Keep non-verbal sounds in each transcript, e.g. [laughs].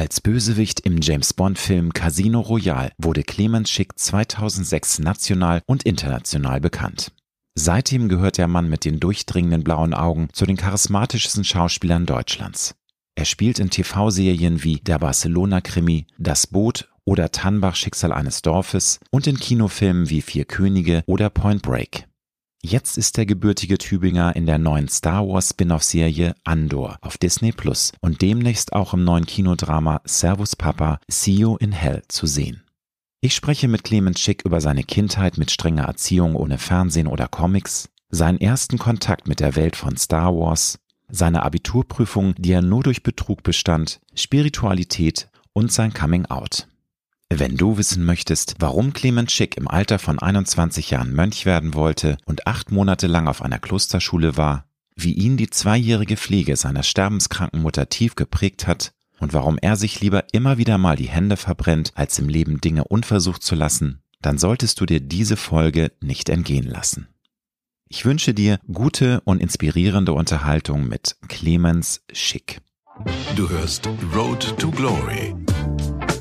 Als Bösewicht im James Bond-Film Casino Royale wurde Clemens Schick 2006 national und international bekannt. Seitdem gehört der Mann mit den durchdringenden blauen Augen zu den charismatischsten Schauspielern Deutschlands. Er spielt in TV-Serien wie Der Barcelona-Krimi, Das Boot oder Tannbach Schicksal eines Dorfes und in Kinofilmen wie Vier Könige oder Point Break. Jetzt ist der gebürtige Tübinger in der neuen Star Wars Spin-off-Serie Andor auf Disney Plus und demnächst auch im neuen Kinodrama Servus Papa, See You in Hell zu sehen. Ich spreche mit Clemens Schick über seine Kindheit mit strenger Erziehung ohne Fernsehen oder Comics, seinen ersten Kontakt mit der Welt von Star Wars, seine Abiturprüfung, die er nur durch Betrug bestand, Spiritualität und sein Coming Out. Wenn du wissen möchtest, warum Clemens Schick im Alter von 21 Jahren Mönch werden wollte und acht Monate lang auf einer Klosterschule war, wie ihn die zweijährige Pflege seiner sterbenskranken Mutter tief geprägt hat und warum er sich lieber immer wieder mal die Hände verbrennt, als im Leben Dinge unversucht zu lassen, dann solltest du dir diese Folge nicht entgehen lassen. Ich wünsche dir gute und inspirierende Unterhaltung mit Clemens Schick. Du hörst Road to Glory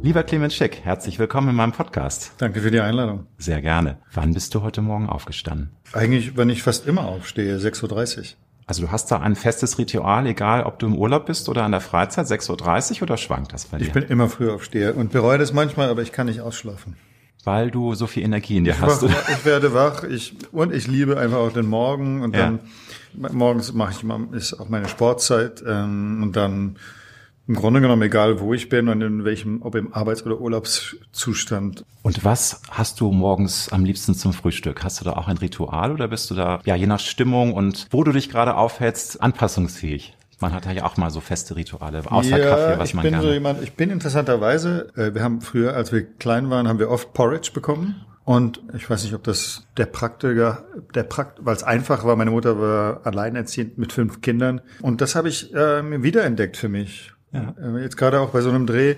Lieber Clemens Schick, herzlich willkommen in meinem Podcast. Danke für die Einladung. Sehr gerne. Wann bist du heute Morgen aufgestanden? Eigentlich, wenn ich fast immer aufstehe, 6.30 Uhr. Also du hast da ein festes Ritual, egal ob du im Urlaub bist oder in der Freizeit, 6.30 Uhr oder schwankt das bei dir? Ich bin immer früh aufsteher und bereue das manchmal, aber ich kann nicht ausschlafen. Weil du so viel Energie in dir ich hast. Wach, ich werde wach ich, und ich liebe einfach auch den Morgen und dann ja. morgens mache ich immer, ist auch meine Sportzeit ähm, und dann im Grunde genommen egal, wo ich bin und in welchem, ob im Arbeits- oder Urlaubszustand. Und was hast du morgens am liebsten zum Frühstück? Hast du da auch ein Ritual oder bist du da, ja, je nach Stimmung und wo du dich gerade aufhältst, anpassungsfähig? Man hat ja auch mal so feste Rituale, außer ja, Kaffee, was ich man bin gerne. So jemand, ich bin interessanterweise, äh, wir haben früher, als wir klein waren, haben wir oft Porridge bekommen. Und ich weiß nicht, ob das der Praktiker, der Prakt, weil es einfach war. Meine Mutter war alleinerziehend mit fünf Kindern. Und das habe ich äh, wiederentdeckt für mich. Ja. Äh, jetzt gerade auch bei so einem Dreh,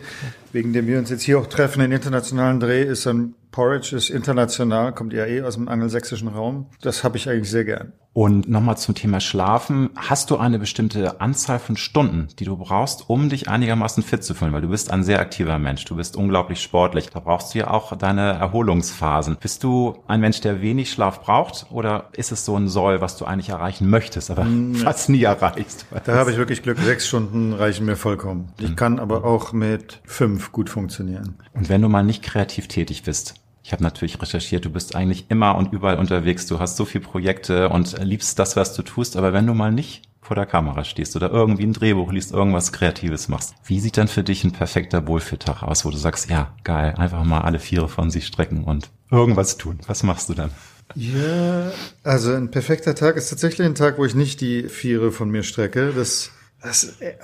wegen dem wir uns jetzt hier auch treffen, den internationalen Dreh, ist ein Porridge ist international, kommt ja eh aus dem angelsächsischen Raum. Das habe ich eigentlich sehr gern. Und nochmal zum Thema Schlafen. Hast du eine bestimmte Anzahl von Stunden, die du brauchst, um dich einigermaßen fit zu fühlen? Weil du bist ein sehr aktiver Mensch. Du bist unglaublich sportlich. Da brauchst du ja auch deine Erholungsphasen. Bist du ein Mensch, der wenig Schlaf braucht? Oder ist es so ein Soll, was du eigentlich erreichen möchtest, aber [laughs] nee. fast nie erreichst? Da habe ich wirklich Glück. Sechs Stunden reichen mir vollkommen. Ich mhm. kann aber auch mit fünf gut funktionieren. Und wenn du mal nicht kreativ tätig bist, ich habe natürlich recherchiert, du bist eigentlich immer und überall unterwegs, du hast so viele Projekte und liebst das, was du tust, aber wenn du mal nicht vor der Kamera stehst oder irgendwie ein Drehbuch liest, irgendwas Kreatives machst, wie sieht dann für dich ein perfekter Wohlfühltag aus, wo du sagst, ja, geil, einfach mal alle Viere von sich strecken und irgendwas tun. Was machst du dann? Ja, also ein perfekter Tag ist tatsächlich ein Tag, wo ich nicht die Viere von mir strecke. Das das, äh,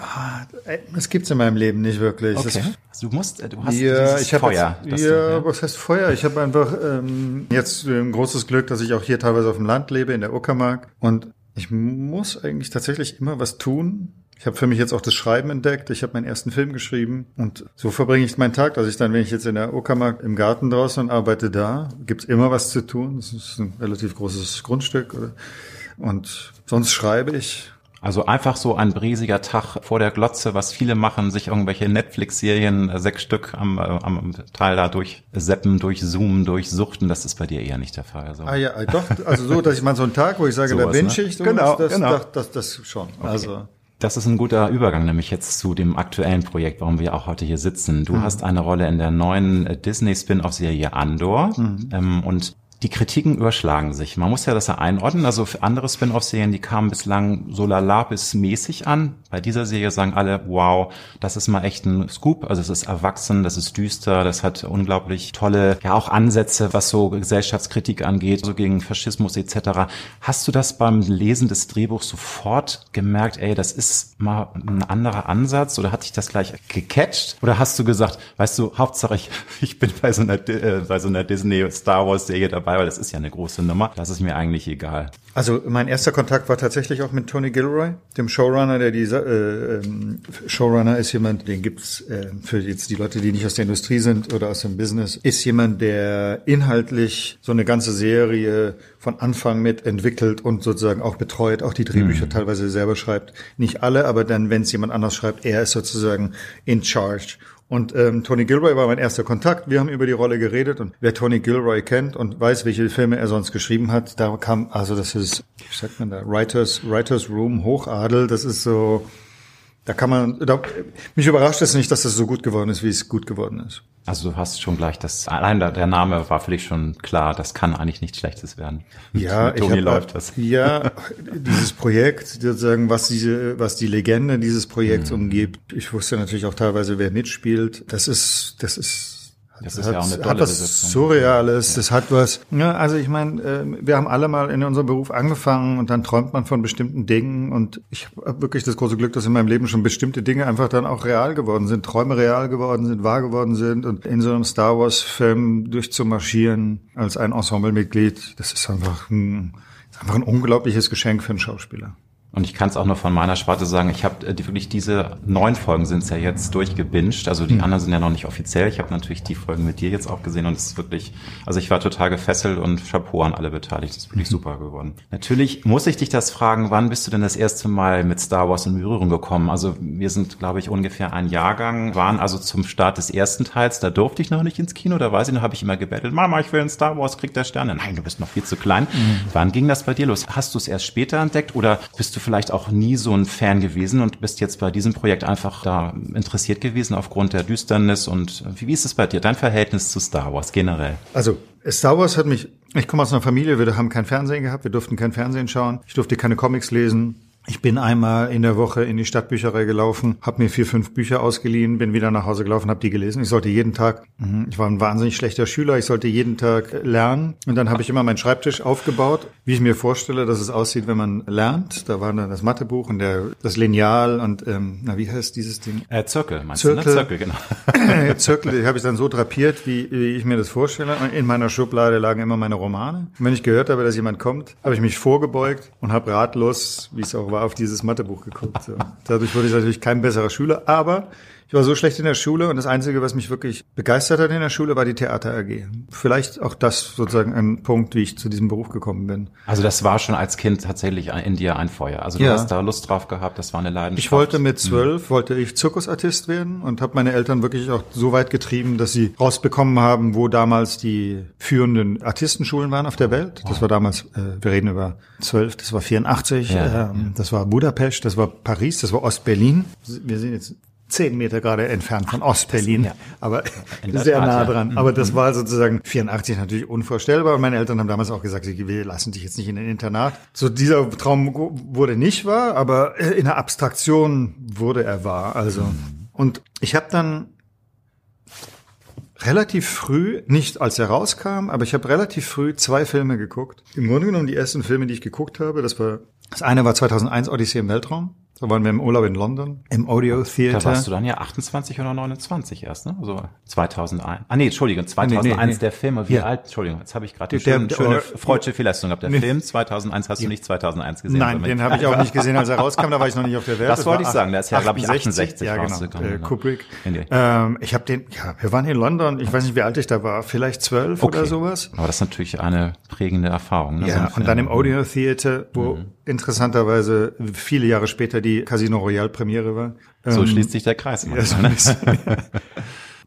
äh, das gibt's in meinem Leben nicht wirklich. Okay. Das, du musst, äh, du hast ja, ich Feuer. Jetzt, ja, du, ja, was heißt Feuer? Ich habe einfach ähm, jetzt ein großes Glück, dass ich auch hier teilweise auf dem Land lebe, in der Uckermark. Und ich muss eigentlich tatsächlich immer was tun. Ich habe für mich jetzt auch das Schreiben entdeckt. Ich habe meinen ersten Film geschrieben und so verbringe ich meinen Tag, dass ich dann, wenn ich jetzt in der Uckermark im Garten draußen und arbeite da, gibt's immer was zu tun. Das ist ein relativ großes Grundstück. Und sonst schreibe ich also einfach so ein briesiger Tag vor der Glotze, was viele machen, sich irgendwelche Netflix-Serien, äh, sechs Stück am, äh, am Teil da durch Seppen, durch Zoomen, durch Suchten, das ist bei dir eher nicht der Fall. Also. Ah ja, äh, doch, also so, dass ich mal so einen Tag, wo ich sage, Sowas, da binge ich, so genau, das, genau. Das, das, das, das schon. Okay. Also das ist ein guter Übergang, nämlich jetzt zu dem aktuellen Projekt, warum wir auch heute hier sitzen. Du mhm. hast eine Rolle in der neuen Disney-Spin-off-Serie Andor mhm. ähm, und Die Kritiken überschlagen sich. Man muss ja das ja einordnen. Also für andere Spin-off-Serien, die kamen bislang so lala bis mäßig an. Bei dieser Serie sagen alle, wow, das ist mal echt ein Scoop. Also es ist erwachsen, das ist düster, das hat unglaublich tolle, ja auch Ansätze, was so Gesellschaftskritik angeht, so gegen Faschismus etc. Hast du das beim Lesen des Drehbuchs sofort gemerkt, ey, das ist mal ein anderer Ansatz oder hat dich das gleich gecatcht? Oder hast du gesagt, weißt du, Hauptsache ich, [laughs] ich bin bei so einer, äh, bei so einer Disney Star Wars Serie dabei, dabei, weil das ist ja eine große Nummer. Das ist mir eigentlich egal. Also mein erster Kontakt war tatsächlich auch mit Tony Gilroy, dem Showrunner, der diese äh, ähm, Showrunner ist jemand, den gibt's äh, für jetzt die Leute, die nicht aus der Industrie sind oder aus dem Business, ist jemand, der inhaltlich so eine ganze Serie von Anfang mit entwickelt und sozusagen auch betreut, auch die Drehbücher mhm. teilweise selber schreibt. Nicht alle, aber dann, wenn es jemand anders schreibt, er ist sozusagen in charge. Und ähm, Tony Gilroy war mein erster Kontakt. Wir haben über die Rolle geredet und wer Tony Gilroy kennt und weiß, welche Filme er sonst geschrieben hat, da kam, also das ist, wie sagt man da, Writers, Writers Room, Hochadel, das ist so, da kann man, da, mich überrascht es nicht, dass das so gut geworden ist, wie es gut geworden ist. Also du hast schon gleich das, allein der Name war für dich schon klar, das kann eigentlich nichts Schlechtes werden. Ja, [laughs] Mit Tony hab, läuft das. Ja, [laughs] dieses Projekt, sozusagen, was diese, was die Legende dieses Projekts mhm. umgibt. Ich wusste natürlich auch teilweise, wer mitspielt. Das ist, das ist das ist hat, ja auch eine tolle hat was Besetzung. Surreales, ja. das hat was, ja, also ich meine, äh, wir haben alle mal in unserem Beruf angefangen und dann träumt man von bestimmten Dingen und ich habe wirklich das große Glück, dass in meinem Leben schon bestimmte Dinge einfach dann auch real geworden sind, Träume real geworden sind, wahr geworden sind und in so einem Star Wars Film durchzumarschieren als ein Ensemblemitglied, das ist einfach ein, ist einfach ein unglaubliches Geschenk für einen Schauspieler. Und ich kann es auch nur von meiner Sparte sagen, ich habe äh, wirklich diese neun Folgen sind ja jetzt durchgebinged. Also die mhm. anderen sind ja noch nicht offiziell. Ich habe natürlich die Folgen mit dir jetzt auch gesehen und es ist wirklich, also ich war total gefesselt und Chapeau an alle Beteiligten. Das ist wirklich mhm. super geworden. Natürlich muss ich dich das fragen, wann bist du denn das erste Mal mit Star Wars in Berührung gekommen? Also wir sind, glaube ich, ungefähr ein Jahrgang, waren also zum Start des ersten Teils, da durfte ich noch nicht ins Kino, da weiß ich noch, habe ich immer gebettelt, Mama, ich will in Star Wars, krieg der Sterne. Nein, du bist noch viel zu klein. Mhm. Wann ging das bei dir los? Hast du es erst später entdeckt oder bist du vielleicht auch nie so ein Fan gewesen und bist jetzt bei diesem Projekt einfach da interessiert gewesen aufgrund der Düsternis und wie, wie ist es bei dir, dein Verhältnis zu Star Wars generell? Also Star Wars hat mich, ich komme aus einer Familie, wir haben kein Fernsehen gehabt, wir durften kein Fernsehen schauen, ich durfte keine Comics lesen, ich bin einmal in der Woche in die Stadtbücherei gelaufen, habe mir vier, fünf Bücher ausgeliehen, bin wieder nach Hause gelaufen, habe die gelesen. Ich sollte jeden Tag, mhm, ich war ein wahnsinnig schlechter Schüler, ich sollte jeden Tag lernen. Und dann habe ich immer meinen Schreibtisch aufgebaut, wie ich mir vorstelle, dass es aussieht, wenn man lernt. Da war dann das Mathebuch und der, das Lineal und, ähm, na, wie heißt dieses Ding? Äh, Zirkel, meinst Zirkel, du, ne? Zirkel, genau. [laughs] Zirkel, die habe ich dann so drapiert, wie, wie ich mir das vorstelle. Und in meiner Schublade lagen immer meine Romane. Und wenn ich gehört habe, dass jemand kommt, habe ich mich vorgebeugt und habe ratlos, wie es auch war, auf dieses Mathebuch Buch geguckt. So. Dadurch wurde ich natürlich kein besserer Schüler, aber ich war so schlecht in der Schule und das Einzige, was mich wirklich begeistert hat in der Schule, war die Theater AG. Vielleicht auch das sozusagen ein Punkt, wie ich zu diesem Beruf gekommen bin. Also das war schon als Kind tatsächlich in dir ein Feuer. Also du ja. hast da Lust drauf gehabt, das war eine Leidenschaft. Ich wollte mit hm. zwölf, mhm. wollte ich Zirkusartist werden und habe meine Eltern wirklich auch so weit getrieben, dass sie rausbekommen haben, wo damals die führenden Artistenschulen waren auf der Welt. Das war damals, äh, wir reden über zwölf, das war 84, ja. ähm, das war Budapest, das war Paris, das war Ostberlin. Wir sind jetzt zehn Meter gerade entfernt von Ostberlin, ja. aber sehr nah dran. Aber das mhm. war sozusagen 84 natürlich unvorstellbar. Und meine Eltern haben damals auch gesagt, wir lassen dich jetzt nicht in ein Internat. So dieser Traum wurde nicht wahr, aber in der Abstraktion wurde er wahr. Also mhm. und ich habe dann relativ früh, nicht als er rauskam, aber ich habe relativ früh zwei Filme geguckt. Im Grunde genommen die ersten Filme, die ich geguckt habe, das war das eine war 2001 Odyssee im Weltraum. Da waren wir im Urlaub in London, im Audio Theater. Da warst du dann ja 28 oder 29 erst, ne? Also 2001. Ah nee, Entschuldigung, 2001 nee, nee, nee. der Film. Wie ja. alt? Entschuldigung, jetzt habe ich gerade die schöne, schöne freudsche Fehlleistung gehabt. Der. Film 2001 hast du nicht 2001 gesehen. Nein, den habe ich auch nicht gesehen, als er rauskam. Da war ich noch nicht auf der Welt. Das, das wollte ich sagen. Der ist ja, glaube ich, 68 ja, genau. Äh, Kubrick. Ähm, ich habe den, ja, wir waren in London. Ich weiß nicht, wie alt ich da war. Vielleicht zwölf okay. oder sowas. Aber das ist natürlich eine prägende Erfahrung. Ne? Ja, so und dann im Audio Theater, wo mhm. Interessanterweise viele Jahre später die Casino Royale Premiere war. So ähm, schließt sich der Kreis. So ne?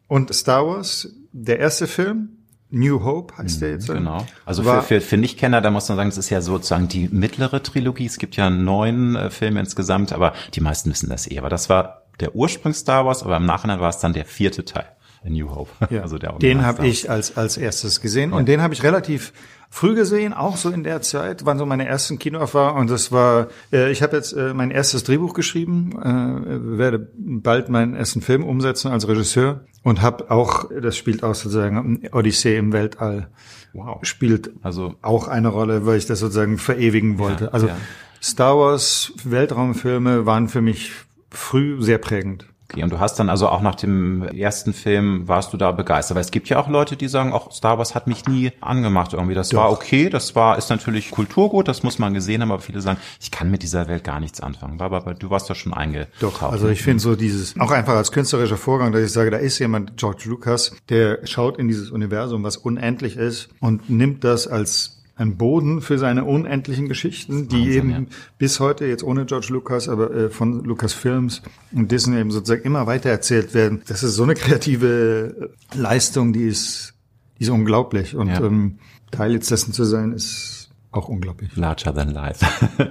Und Star Wars, der erste Film, New Hope heißt der jetzt. Genau. Also für, für, für Nichtkenner, da muss man sagen, es ist ja sozusagen die mittlere Trilogie. Es gibt ja neun äh, Filme insgesamt, aber die meisten wissen das eh. Aber das war der Ursprung Star Wars, aber im Nachhinein war es dann der vierte Teil. A New Hope. Ja. [laughs] Also der den habe ich als als erstes gesehen ja. und den habe ich relativ früh gesehen, auch so in der Zeit, waren so meine ersten Kinoerfahrungen und das war, äh, ich habe jetzt äh, mein erstes Drehbuch geschrieben, äh, werde bald meinen ersten Film umsetzen als Regisseur und habe auch, das spielt auch sozusagen Odyssee im Weltall, wow. spielt also auch eine Rolle, weil ich das sozusagen verewigen wollte. Ja, also ja. Star Wars Weltraumfilme waren für mich früh sehr prägend. Okay, und du hast dann also auch nach dem ersten Film warst du da begeistert, weil es gibt ja auch Leute, die sagen, auch Star Wars hat mich nie angemacht irgendwie. Das Doch. war okay, das war ist natürlich Kulturgut, das muss man gesehen haben, aber viele sagen, ich kann mit dieser Welt gar nichts anfangen. Aber, aber du warst doch schon eingetaucht. Doch, also ich finde so dieses auch einfach als künstlerischer Vorgang, dass ich sage, da ist jemand George Lucas, der schaut in dieses Universum, was unendlich ist und nimmt das als ein Boden für seine unendlichen Geschichten, die Wahnsinn, eben ja. bis heute jetzt ohne George Lucas, aber äh, von Lucas Films und Disney eben sozusagen immer weiter erzählt werden. Das ist so eine kreative Leistung, die ist, die ist unglaublich und ja. ähm, Teil jetzt dessen zu sein ist auch unglaublich. Larger than life. [laughs]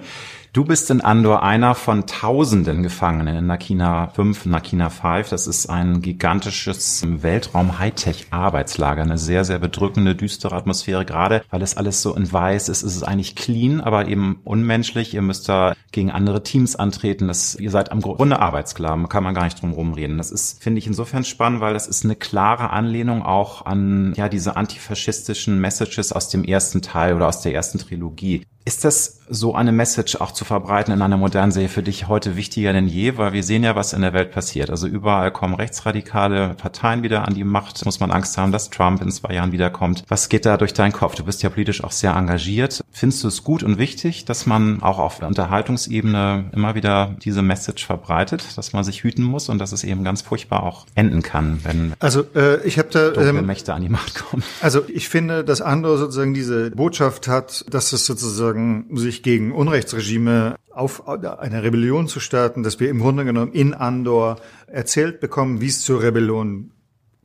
Du bist in Andor einer von tausenden Gefangenen in Nakina 5, Nakina 5. Das ist ein gigantisches Weltraum-Hightech-Arbeitslager. Eine sehr, sehr bedrückende, düstere Atmosphäre. Gerade weil es alles so in weiß ist, ist es eigentlich clean, aber eben unmenschlich. Ihr müsst da gegen andere Teams antreten. Das, ihr seid am Grunde Arbeitsklaven. Kann man gar nicht drum rumreden. Das ist, finde ich, insofern spannend, weil das ist eine klare Anlehnung auch an, ja, diese antifaschistischen Messages aus dem ersten Teil oder aus der ersten Trilogie. Ist das so eine Message auch zu verbreiten in einer modernen Serie für dich heute wichtiger denn je? Weil wir sehen ja, was in der Welt passiert. Also überall kommen rechtsradikale Parteien wieder an die Macht. Muss man Angst haben, dass Trump in zwei Jahren wiederkommt. Was geht da durch deinen Kopf? Du bist ja politisch auch sehr engagiert. Findest du es gut und wichtig, dass man auch auf Unterhaltungsebene immer wieder diese Message verbreitet, dass man sich hüten muss und dass es eben ganz furchtbar auch enden kann, wenn also äh, ich habe da ähm, Mächte an die Macht kommen? Also ich finde, dass Andor sozusagen diese Botschaft hat, dass es sozusagen sich gegen Unrechtsregime auf eine Rebellion zu starten, dass wir im Grunde genommen in Andor erzählt bekommen, wie es zur Rebellion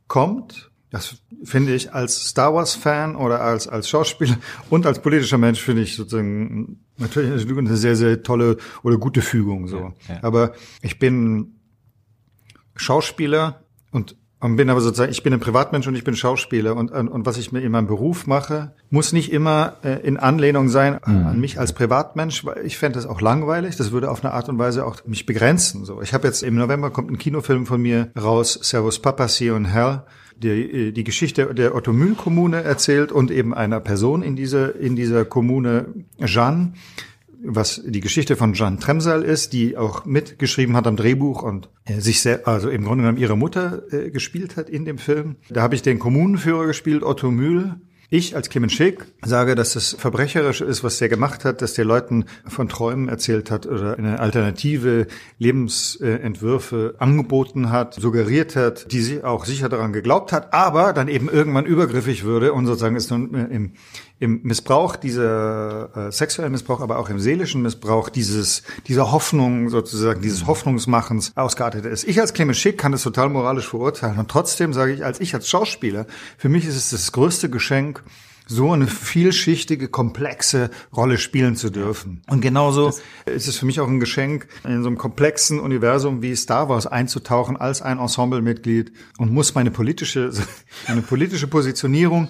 kommt. Das finde ich als Star Wars Fan oder als als Schauspieler und als politischer Mensch finde ich sozusagen natürlich eine sehr sehr tolle oder gute Fügung so. Ja, ja. Aber ich bin Schauspieler und und bin aber sozusagen, ich bin ein Privatmensch und ich bin Schauspieler und, und, und was ich mir in meinem Beruf mache, muss nicht immer äh, in Anlehnung sein mhm. an mich als Privatmensch, weil ich fände das auch langweilig. Das würde auf eine Art und Weise auch mich begrenzen. So, ich habe jetzt im November kommt ein Kinofilm von mir raus, Servus Papa, See und Hell, die, die Geschichte der Otto Mühl Kommune erzählt und eben einer Person in dieser in dieser Kommune, Jeanne was die Geschichte von Jeanne Tremsal ist, die auch mitgeschrieben hat am Drehbuch und äh, sich sehr, also im Grunde genommen ihre Mutter äh, gespielt hat in dem Film. Da habe ich den Kommunenführer gespielt, Otto Mühl, ich als Clement Schick sage, dass es verbrecherisch ist, was der gemacht hat, dass der Leuten von Träumen erzählt hat oder eine alternative Lebensentwürfe angeboten hat, suggeriert hat, die sie auch sicher daran geglaubt hat, aber dann eben irgendwann übergriffig würde und sozusagen ist nun äh, im im Missbrauch, dieser äh, sexuellen Missbrauch, aber auch im seelischen Missbrauch dieses, dieser Hoffnung sozusagen, dieses mhm. Hoffnungsmachens ausgeartet ist. Ich als Clemens Schick kann das total moralisch verurteilen und trotzdem sage ich, als ich als Schauspieler, für mich ist es das größte Geschenk, so eine vielschichtige, komplexe Rolle spielen zu dürfen. Und genauso das ist es für mich auch ein Geschenk, in so einem komplexen Universum wie Star Wars einzutauchen als ein Ensemblemitglied und muss meine politische, [laughs] meine politische Positionierung,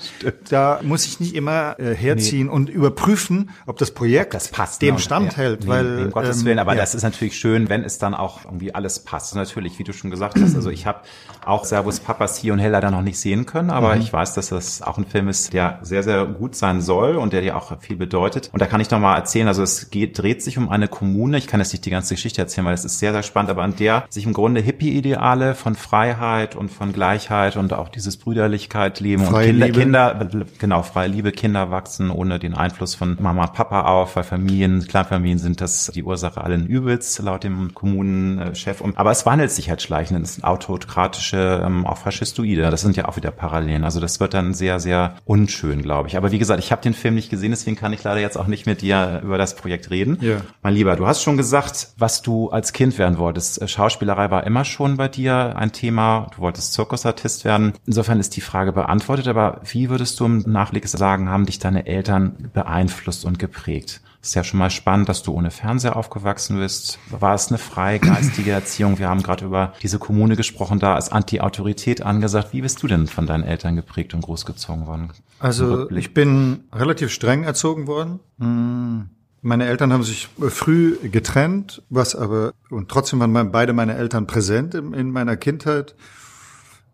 da muss ich nicht immer äh, herziehen nee. und überprüfen, ob das Projekt das passt, dem ne? standhält. Nee, weil, um Gottes ähm, Willen, aber ja. das ist natürlich schön, wenn es dann auch irgendwie alles passt. Natürlich, wie du schon gesagt hast, also ich habe auch Servus Papas hier und Hell leider noch nicht sehen können, aber mhm. ich weiß, dass das auch ein Film ist, der sehr sehr gut sein soll und der dir auch viel bedeutet. Und da kann ich noch mal erzählen, also es geht, dreht sich um eine Kommune. Ich kann jetzt nicht die ganze Geschichte erzählen, weil es ist sehr, sehr spannend, aber an der sich im Grunde Hippie-Ideale von Freiheit und von Gleichheit und auch dieses Brüderlichkeit leben freie und Kinder, Liebe. Kinder, genau, freie Liebe, Kinder wachsen ohne den Einfluss von Mama, Papa auf, weil Familien, Kleinfamilien sind das die Ursache allen Übels, laut dem Kommunenchef. Aber es wandelt sich halt schleichend. Es sind autokratische, ähm, auch faschistoide. Das sind ja auch wieder Parallelen. Also das wird dann sehr, sehr unschön, glaube glaube ich. Aber wie gesagt, ich habe den Film nicht gesehen, deswegen kann ich leider jetzt auch nicht mit dir über das Projekt reden. Ja. Mein Lieber, du hast schon gesagt, was du als Kind werden wolltest. Äh, Schauspielerei war immer schon bei dir ein Thema. Du wolltest Zirkusartist werden. Insofern ist die Frage beantwortet. Aber wie würdest du im Nachblick sagen, haben dich deine Eltern beeinflusst und geprägt? ist ja schon mal spannend, dass du ohne Fernseher aufgewachsen bist. War es eine freigeistige Erziehung? Wir haben gerade über diese Kommune gesprochen, da ist Anti-Autorität angesagt. Wie bist du denn von deinen Eltern geprägt und großgezogen worden? Also ich bin relativ streng erzogen worden. Hm. Meine Eltern haben sich früh getrennt, was aber, und trotzdem waren beide meine Eltern präsent in, in meiner Kindheit.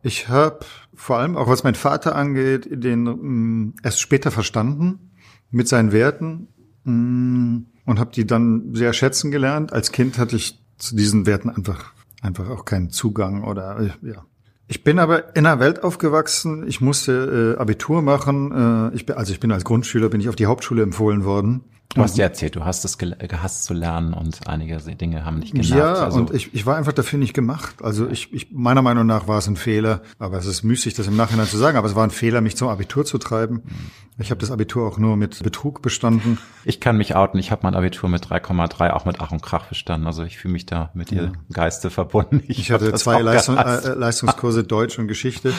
Ich habe vor allem, auch was mein Vater angeht, den mh, hm, erst später verstanden mit seinen Werten mh, hm, und habe die dann sehr schätzen gelernt. Als Kind hatte ich zu diesen Werten einfach einfach auch keinen Zugang oder äh, ja. Ich bin aber in einer Welt aufgewachsen. Ich musste äh, Abitur machen. Äh, ich bin, also ich bin als Grundschüler bin ich auf die Hauptschule empfohlen worden. Du hast ja erzählt, du hast es gehasst zu lernen und einige Dinge haben nicht genervt. Ja, also und ich, ich war einfach dafür nicht gemacht. Also ich, ich, meiner Meinung nach war es ein Fehler, aber es ist müßig, das im Nachhinein zu sagen, aber es war ein Fehler, mich zum Abitur zu treiben. Ich habe das Abitur auch nur mit Betrug bestanden. Ich kann mich outen, ich habe mein Abitur mit 3,3 auch mit Ach und Krach bestanden. Also ich fühle mich da mit dir ja. Geiste verbunden. Ich, ich hatte zwei Leistung, äh, Leistungskurse Deutsch und Geschichte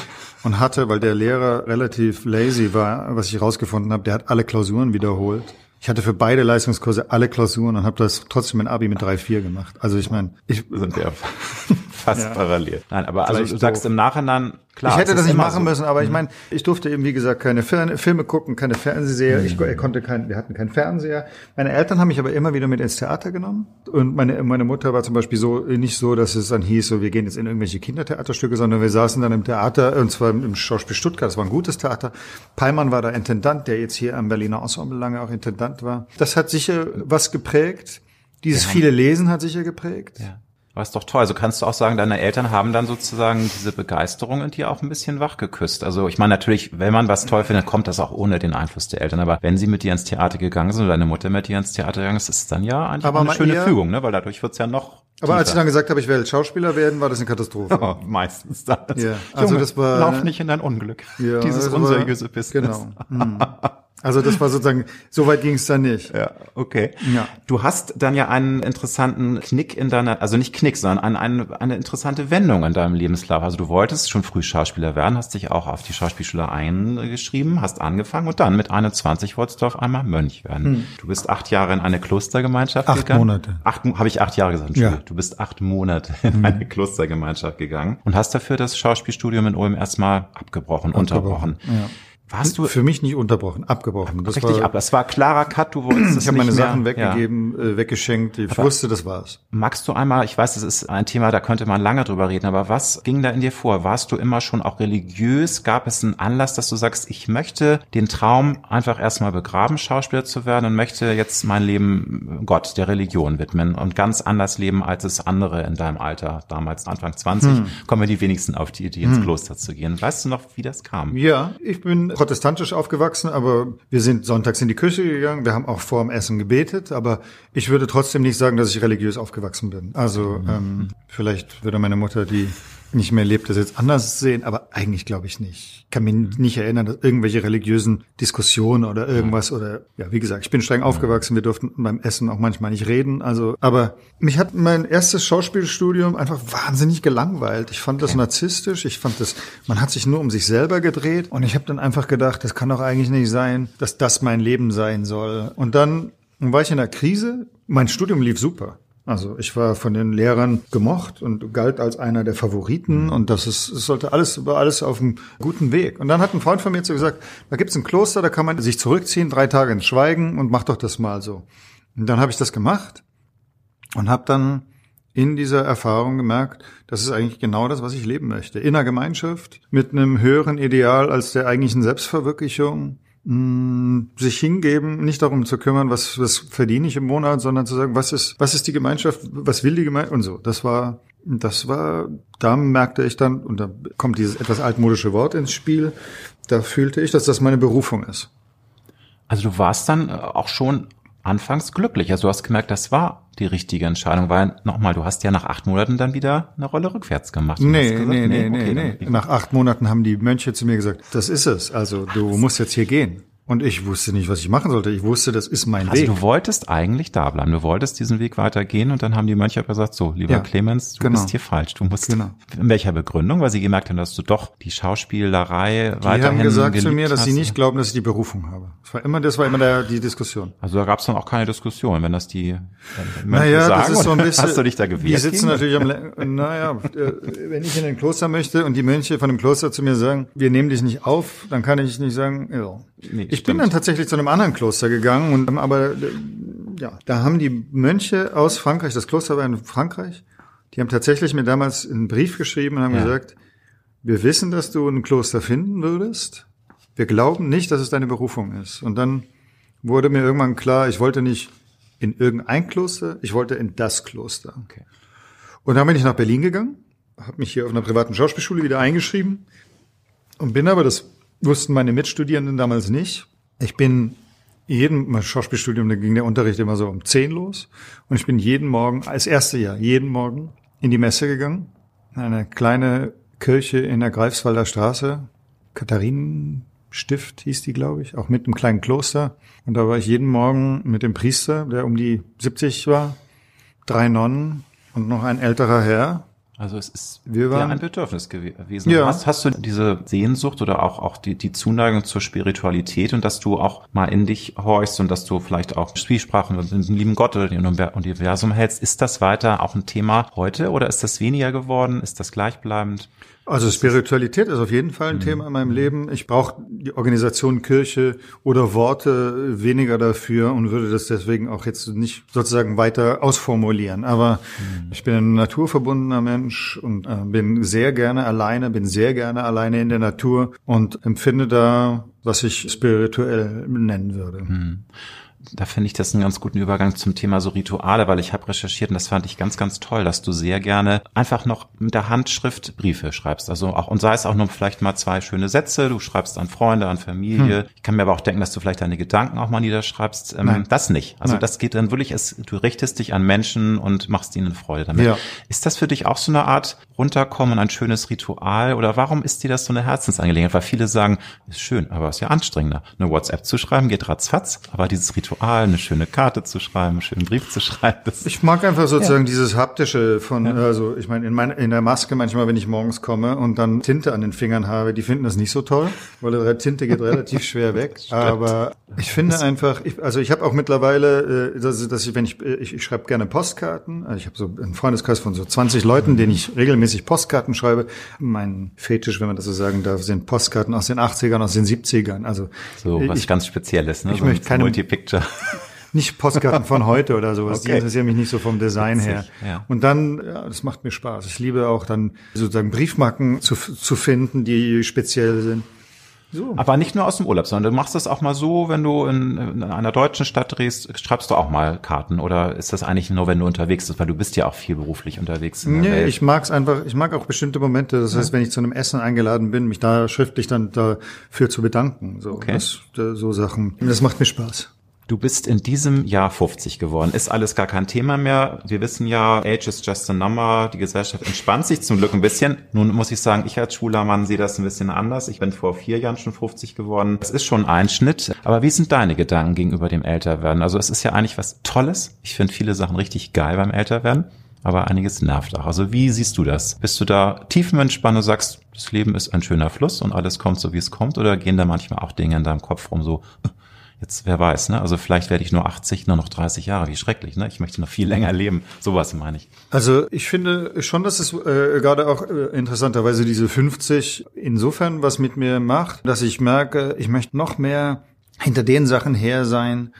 und hatte, weil der Lehrer relativ lazy war, was ich rausgefunden habe, der hat alle Klausuren wiederholt. Ich hatte für beide Leistungskurse alle Klausuren und habe das trotzdem in Abi mit 3-4 gemacht. Also ich meine, ich sind ja [laughs] fast ja. parallel. Nein, aber also du sagst im Nachhinein, klar. Ich hätte das nicht machen so. müssen, aber ich mhm. meine, ich durfte eben, wie gesagt, keine Filme gucken, keine Fernsehseher. Mhm. Ich konnte kein, wir hatten keinen Fernseher. Meine Eltern haben mich aber immer wieder mit ins Theater genommen. Und meine, meine Mutter war zum Beispiel so, nicht so, dass es dann hieß, so, wir gehen jetzt in irgendwelche Kindertheaterstücke, sondern wir saßen dann im Theater, und zwar im Schauspiel Stuttgart, das war ein gutes Theater. Peimann war da Intendant, der jetzt hier am Berliner Ensemble lange auch Intendant war. Das hat sicher was geprägt. Dieses ja. viele Lesen hat sicher geprägt. Ja. Aber ist doch toll. Also kannst du auch sagen, deine Eltern haben dann sozusagen diese Begeisterung in dir auch ein bisschen wach geküsst. Also ich meine natürlich, wenn man was toll findet, kommt das auch ohne den Einfluss der Eltern. Aber wenn sie mit dir ins Theater gegangen sind oder deine Mutter mit dir ins Theater gegangen ist, ist es dann ja eigentlich eine schöne eher, Fügung, ne? Weil dadurch wird's ja noch. Aber als ich dann gesagt habe, ich werde Schauspieler werden, war das eine Katastrophe. [laughs] Oh, meistens dann. Ja. Also Junge, das war. Lauf nicht in dein Unglück. Ja, Dieses unseriöse Business. Genau. Hm. [laughs] Also das war sozusagen, so weit ging es dann nicht. Ja, okay. Ja. Du hast dann ja einen interessanten Knick in deiner, also nicht Knick, sondern eine, eine, eine interessante Wendung in deinem Lebenslauf. Also du wolltest schon früh Schauspieler werden, hast dich auch auf die Schauspielschule eingeschrieben, hast angefangen und dann mit 21 wolltest du auf einmal Mönch werden. Hm. Du bist acht Jahre in eine Klostergemeinschaft acht gegangen. Monate. Acht Monate. Habe ich acht Jahre gesagt? Ja. Du bist acht Monate in hm. eine Klostergemeinschaft gegangen und hast dafür das Schauspielstudium in Ulm erstmal abgebrochen, abgebrochen. unterbrochen. Ja. Warst du für mich nicht unterbrochen, abgebrochen. Das richtig war, ab. Das war klarer Cut. Du wolltest Ich habe meine mehr, Sachen weggegeben, ja. äh, weggeschenkt. Ich aber wusste, das war's. Magst du einmal? Ich weiß, das ist ein Thema, da könnte man lange drüber reden. Aber was ging da in dir vor? Warst du immer schon auch religiös? Gab es einen Anlass, dass du sagst, ich möchte den Traum einfach erstmal begraben, Schauspieler zu werden und möchte jetzt mein Leben Gott, der Religion widmen und ganz anders leben als es andere in deinem Alter, damals Anfang 20, hm. kommen wir die wenigsten auf die Idee, ins hm. Kloster zu gehen. Weißt du noch, wie das kam? Ja, ich bin protestantisch aufgewachsen, aber wir sind sonntags in die Küche gegangen. Wir haben auch vor dem Essen gebetet, aber ich würde trotzdem nicht sagen, dass ich religiös aufgewachsen bin. Also mhm. ähm, vielleicht würde meine Mutter, die nicht mehr lebt, das jetzt anders sehen, aber eigentlich glaube ich nicht. Ich kann mich nicht erinnern, dass irgendwelche religiösen Diskussionen oder irgendwas oder ja, wie gesagt, ich bin streng aufgewachsen, wir durften beim Essen auch manchmal nicht reden, also aber mich hat mein erstes Schauspielstudium einfach wahnsinnig gelangweilt. Ich fand das narzisstisch, ich fand das man hat sich nur um sich selber gedreht und ich habe dann einfach gedacht, das kann doch eigentlich nicht sein, dass das mein Leben sein soll. Und dann war ich in der Krise, mein Studium lief super. Also ich war von den Lehrern gemocht und galt als einer der Favoriten und das ist, es sollte alles, war alles auf einem guten Weg. Und dann hat ein Freund von mir zu gesagt, da gibt's ein Kloster, da kann man sich zurückziehen, drei Tage ins Schweigen und mach doch das mal so. Und dann habe ich das gemacht und habe dann in dieser Erfahrung gemerkt, das ist eigentlich genau das, was ich leben möchte. In einer Gemeinschaft mit einem höheren Ideal als der eigentlichen Selbstverwirklichung sich hingeben, nicht darum zu kümmern, was, was verdiene ich im Monat, sondern zu sagen, was ist, was ist die Gemeinschaft, was will die Gemeinschaft und so. Das war, das war, da merkte ich dann, und da kommt dieses etwas altmodische Wort ins Spiel, da fühlte ich, dass das meine Berufung ist. Also du warst dann auch schon anfangs glücklich. Also du hast gemerkt, das war die richtige Entscheidung, weil nochmal, du hast ja nach acht Monaten dann wieder eine Rolle rückwärts gemacht. Nee, gesagt, nee, nee, nee, okay, nee. Nach acht Monaten haben die Mönche zu mir gesagt, das ist es. Also du musst jetzt hier gehen. Und ich wusste nicht, was ich machen sollte. Ich wusste, das ist mein also Weg. Also du wolltest eigentlich da bleiben. Du wolltest diesen Weg weitergehen und dann haben die Mönche gesagt, so, lieber ja, Clemens, du genau. bist hier falsch. Du musst, genau. in welcher Begründung? Weil sie gemerkt haben, dass du doch die Schauspielerei die weiterhin Die haben gesagt zu mir, dass sie nicht glauben, dass ich die Berufung habe. Das war immer, das war immer der, die Diskussion. Also da gab es dann auch keine Diskussion, wenn das die Mönche naja, sagen. Das ist so ein bisschen, hast du dich da gewehrt? Die sitzen natürlich am, naja, äh, wenn ich in ein Kloster möchte und die Mönche von dem Kloster zu mir sagen, wir nehmen dich nicht auf, dann kann ich nicht sagen, ja. Nee, ich stimmt. bin dann tatsächlich zu einem anderen Kloster gegangen und aber ja, da haben die Mönche aus Frankreich, das Kloster war in Frankreich, die haben tatsächlich mir damals einen Brief geschrieben und haben ja. gesagt, wir wissen, dass du ein Kloster finden würdest. Wir glauben nicht, dass es deine Berufung ist. Und dann wurde mir irgendwann klar, ich wollte nicht in irgendein Kloster, ich wollte in das Kloster. Okay. Und dann bin ich nach Berlin gegangen, habe mich hier auf einer privaten Schauspielschule wieder eingeschrieben und bin aber, das wussten meine Mitstudierenden damals nicht, ich bin jeden, mein Schauspielstudium, da ging der Unterricht immer so um zehn los. Und ich bin jeden Morgen, als erste Jahr, jeden Morgen in die Messe gegangen. Eine kleine Kirche in der Greifswalder Straße. Katharinenstift hieß die, glaube ich, auch mit einem kleinen Kloster. Und da war ich jeden Morgen mit dem Priester, der um die 70 war, drei Nonnen und noch ein älterer Herr. Also es ist wir waren, ja ein Bedürfnis gewesen. Ja. Hast, hast du diese Sehnsucht oder auch, auch die, die Zuneigung zur Spiritualität und dass du auch mal in dich horchst und dass du vielleicht auch Zwiesprachen mit dem lieben Gott oder dem Universum hältst. Ist das weiter auch ein Thema heute oder ist das weniger geworden? Ist das gleichbleibend? Also Spiritualität ist auf jeden Fall ein mhm. Thema in meinem Leben. Ich brauche die Organisation Kirche oder Worte weniger dafür und würde das deswegen auch jetzt nicht sozusagen weiter ausformulieren. Aber mhm. ich bin ein naturverbundener Mensch und äh, bin sehr gerne alleine, bin sehr gerne alleine in der Natur und empfinde da, was ich spirituell nennen würde. Mhm da finde ich das einen ganz guten Übergang zum Thema so Rituale, weil ich habe recherchiert und das fand ich ganz, ganz toll, dass du sehr gerne einfach noch mit der Handschrift Briefe schreibst. Also auch, und sei es auch nur vielleicht mal zwei schöne Sätze, du schreibst an Freunde, an Familie. Hm. Ich kann mir aber auch denken, dass du vielleicht deine Gedanken auch mal niederschreibst. Ähm, Nein. Das nicht. Also Nein. das geht dann wirklich, es, du richtest dich an Menschen und machst ihnen Freude damit. Ja. Ist das für dich auch so eine Art runterkommen, ein schönes Ritual? Oder warum ist dir das so eine Herzensangelegenheit? Weil viele sagen, ist schön, aber ist ja anstrengender. Eine WhatsApp zu schreiben geht ratzfatz, aber dieses Ritual eine schöne Karte zu schreiben, einen schönen Brief zu schreiben. Das ich mag einfach sozusagen ja. dieses haptische von, ja. also ich meine, in, mein, in der Maske manchmal, wenn ich morgens komme und dann Tinte an den Fingern habe, die finden das nicht so toll, weil die Tinte geht relativ schwer [laughs] weg. Aber ich finde einfach, ich, also ich habe auch mittlerweile, äh, dass, dass ich, wenn ich, äh, ich, ich schreibe gerne Postkarten, also ich habe so einen Freundeskreis von so 20 Leuten, denen ich regelmäßig Postkarten schreibe. Mein Fetisch, wenn man das so sagen darf, sind Postkarten aus den 80ern, aus den 70ern. Also so was ich, ganz Spezielles, ne? Ich so möchte keine Multipicture [laughs] nicht Postkarten von heute oder sowas. Okay. Die interessieren mich nicht so vom Design Witzig, her. Ja. Und dann, ja, das macht mir Spaß. Ich liebe auch dann sozusagen Briefmarken zu, zu finden, die speziell sind. So. Aber nicht nur aus dem Urlaub, sondern du machst das auch mal so, wenn du in, in, einer deutschen Stadt drehst, schreibst du auch mal Karten oder ist das eigentlich nur, wenn du unterwegs bist, weil du bist ja auch viel beruflich unterwegs. In nee, Welt. ich mag's einfach, ich mag auch bestimmte Momente. Das ja. heißt, wenn ich zu einem Essen eingeladen bin, mich da schriftlich dann dafür zu bedanken. So, okay. das, so Sachen. Das macht mir Spaß. Du bist in diesem Jahr 50 geworden. Ist alles gar kein Thema mehr. Wir wissen ja, Age is just a number. Die Gesellschaft entspannt sich zum Glück ein bisschen. Nun muss ich sagen, ich als schwuler Mann sehe das ein bisschen anders. Ich bin vor vier Jahren schon 50 geworden. Es ist schon ein Schnitt. Aber wie sind deine Gedanken gegenüber dem Älterwerden? Also es ist ja eigentlich was Tolles. Ich finde viele Sachen richtig geil beim Älterwerden. Aber einiges nervt auch. Also wie siehst du das? Bist du da tiefenentspannt und sagst, das Leben ist ein schöner Fluss und alles kommt so, wie es kommt? Oder gehen da manchmal auch Dinge in deinem Kopf rum so, Jetzt, wer weiß, ne? Also vielleicht werde ich nur 80, nur noch 30 Jahre. Wie schrecklich, ne? Ich möchte noch viel länger leben. Sowas meine ich. Also ich finde schon, dass es äh, gerade auch äh, interessanterweise diese 50 insofern was mit mir macht, dass ich merke, ich möchte noch mehr hinter den Sachen her sein,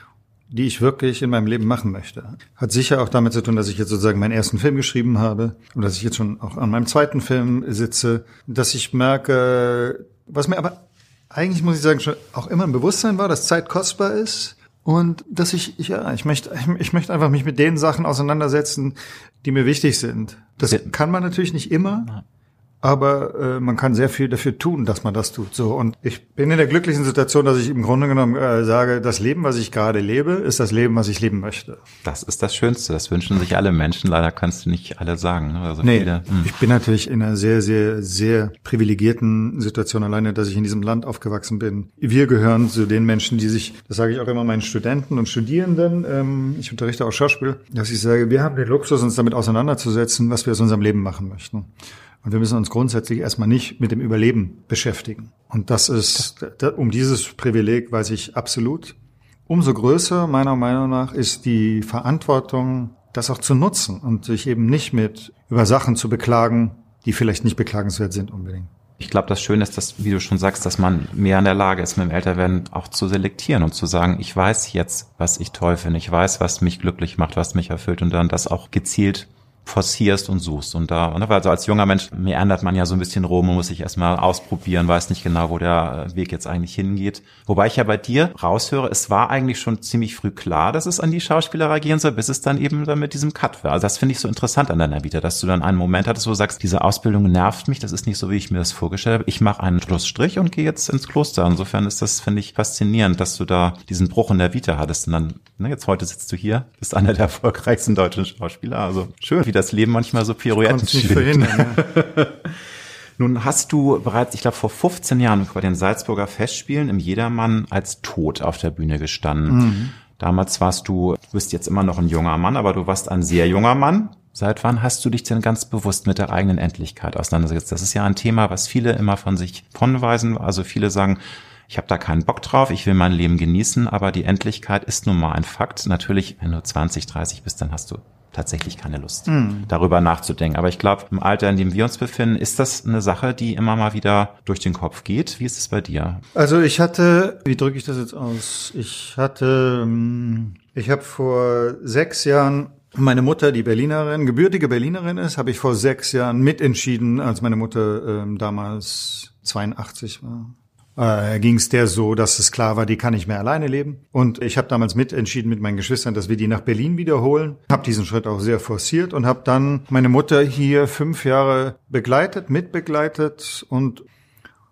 die ich wirklich in meinem Leben machen möchte. Hat sicher auch damit zu tun, dass ich jetzt sozusagen meinen ersten Film geschrieben habe und dass ich jetzt schon auch an meinem zweiten Film sitze, dass ich merke, was mir aber eigentlich muss ich sagen, schon auch immer ein Bewusstsein war, dass Zeit kostbar ist und dass ich, ja, ich möchte, ich, möchte einfach mich mit den Sachen auseinandersetzen, die mir wichtig sind. Das kann man natürlich nicht immer, aber äh, man kann sehr viel dafür tun, dass man das tut. So und ich bin in der glücklichen Situation, dass ich im Grunde genommen äh, sage, das Leben, was ich gerade lebe, ist das Leben, was ich leben möchte. Das ist das Schönste. Das wünschen sich alle Menschen. Leider kannst du nicht alle sagen. Ne? Also nee, viele, hm. ich bin natürlich in einer sehr, sehr, sehr privilegierten Situation alleine, dass ich in diesem Land aufgewachsen bin. Wir gehören zu den Menschen, die sich, das sage ich auch immer meinen Studenten und Studierenden, ähm, ich unterrichte auch Schauspiel, dass ich sage, wir haben den Luxus, uns damit auseinanderzusetzen, was wir aus unserem Leben machen möchten. Und wir müssen uns grundsätzlich erstmal nicht mit dem Überleben beschäftigen. Und das ist, um dieses Privileg weiß ich absolut. Umso größer, meiner Meinung nach, ist die Verantwortung, das auch zu nutzen und sich eben nicht mit über Sachen zu beklagen, die vielleicht nicht beklagenswert sind unbedingt. Ich glaube, das Schöne ist, dass, wie du schon sagst, dass man mehr in der Lage ist, mit dem Älterwerden auch zu selektieren und zu sagen, ich weiß jetzt, was ich toll finde, ich weiß, was mich glücklich macht, was mich erfüllt und dann das auch gezielt forcierst und suchst. Und da, also als junger Mensch meandert man ja so ein bisschen rum und muss sich erstmal ausprobieren, weiß nicht genau, wo der Weg jetzt eigentlich hingeht. Wobei ich ja bei dir raushöre, es war eigentlich schon ziemlich früh klar, dass es an die Schauspielerei gehen soll, bis es dann eben dann mit diesem Cut war. Also das finde ich so interessant an deiner Vita, dass du dann einen Moment hattest, wo du sagst, diese Ausbildung nervt mich, das ist nicht so, wie ich mir das vorgestellt habe. Ich mache einen Schlussstrich und gehe jetzt ins Kloster. Insofern ist das, finde ich, faszinierend, dass du da diesen Bruch in der Vita hattest. Und dann, ne, jetzt heute sitzt du hier, bist einer der erfolgreichsten deutschen Schauspieler. Also schön, wie das Leben manchmal so Pirouetten schlägt. Ja. [laughs] Nun hast du bereits, ich glaube, vor 15 Jahren bei den Salzburger Festspielen im Jedermann als Tod auf der Bühne gestanden. Mhm. Damals warst du, du bist jetzt immer noch ein junger Mann, aber du warst ein sehr junger Mann. Seit wann hast du dich denn ganz bewusst mit der eigenen Endlichkeit auseinandergesetzt? Das ist ja ein Thema, was viele immer von sich vonweisen. Also viele sagen, ich habe da keinen Bock drauf, ich will mein Leben genießen, aber die Endlichkeit ist nun mal ein Fakt. Natürlich, wenn du 20, 30 bist, dann hast du tatsächlich keine Lust, mhm. darüber nachzudenken. Aber ich glaube, im Alter, in dem wir uns befinden, ist das eine Sache, die immer mal wieder durch den Kopf geht. Wie ist es bei dir? Also ich hatte, wie drücke ich das jetzt aus? Ich hatte, ähm, ich habe vor sechs Jahren meine Mutter, die Berlinerin, gebürtige Berlinerin ist, habe ich vor sechs Jahren mitentschieden, als meine Mutter ähm, damals 82 war äh, ging es der so, dass es klar war, die kann nicht mehr alleine leben. Und ich habe damals mitentschieden mit meinen Geschwistern, dass wir die nach Berlin wiederholen. Habe diesen Schritt auch sehr forciert und habe dann meine Mutter hier fünf Jahre begleitet, mitbegleitet und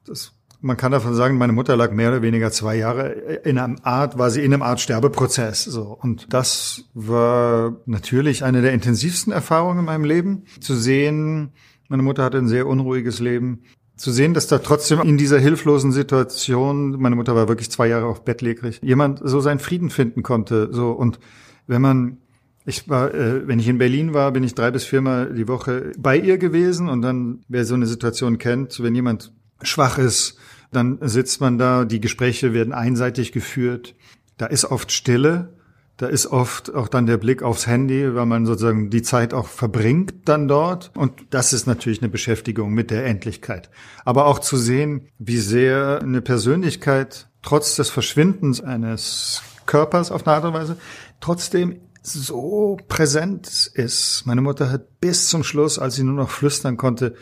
das man kann davon sagen, meine Mutter lag mehr oder weniger zwei Jahre in einer Art, war sie in einem Art Sterbeprozess. So. Und das war natürlich eine der intensivsten Erfahrungen in meinem Leben. Zu sehen, meine Mutter hatte ein sehr unruhiges Leben zu sehen, dass da trotzdem in dieser hilflosen Situation, meine Mutter war wirklich zwei Jahre auf bettlägerig, jemand so seinen Frieden finden konnte. So. Und wenn man ich war, äh, wenn ich in Berlin war, bin ich drei bis viermal die Woche bei ihr gewesen. Und dann, wer so eine Situation kennt, wenn jemand schwach ist, dann sitzt man da, die Gespräche werden einseitig geführt, da ist oft Stille da ist oft auch dann der Blick aufs Handy, weil man sozusagen die Zeit auch verbringt dann dort. Und das ist natürlich eine Beschäftigung mit der Endlichkeit. Aber auch zu sehen, wie sehr eine Persönlichkeit trotz des Verschwindens eines Körpers auf eine Art und Weise trotzdem so präsent ist. Meine Mutter hat bis zum Schluss, als sie nur noch flüstern konnte,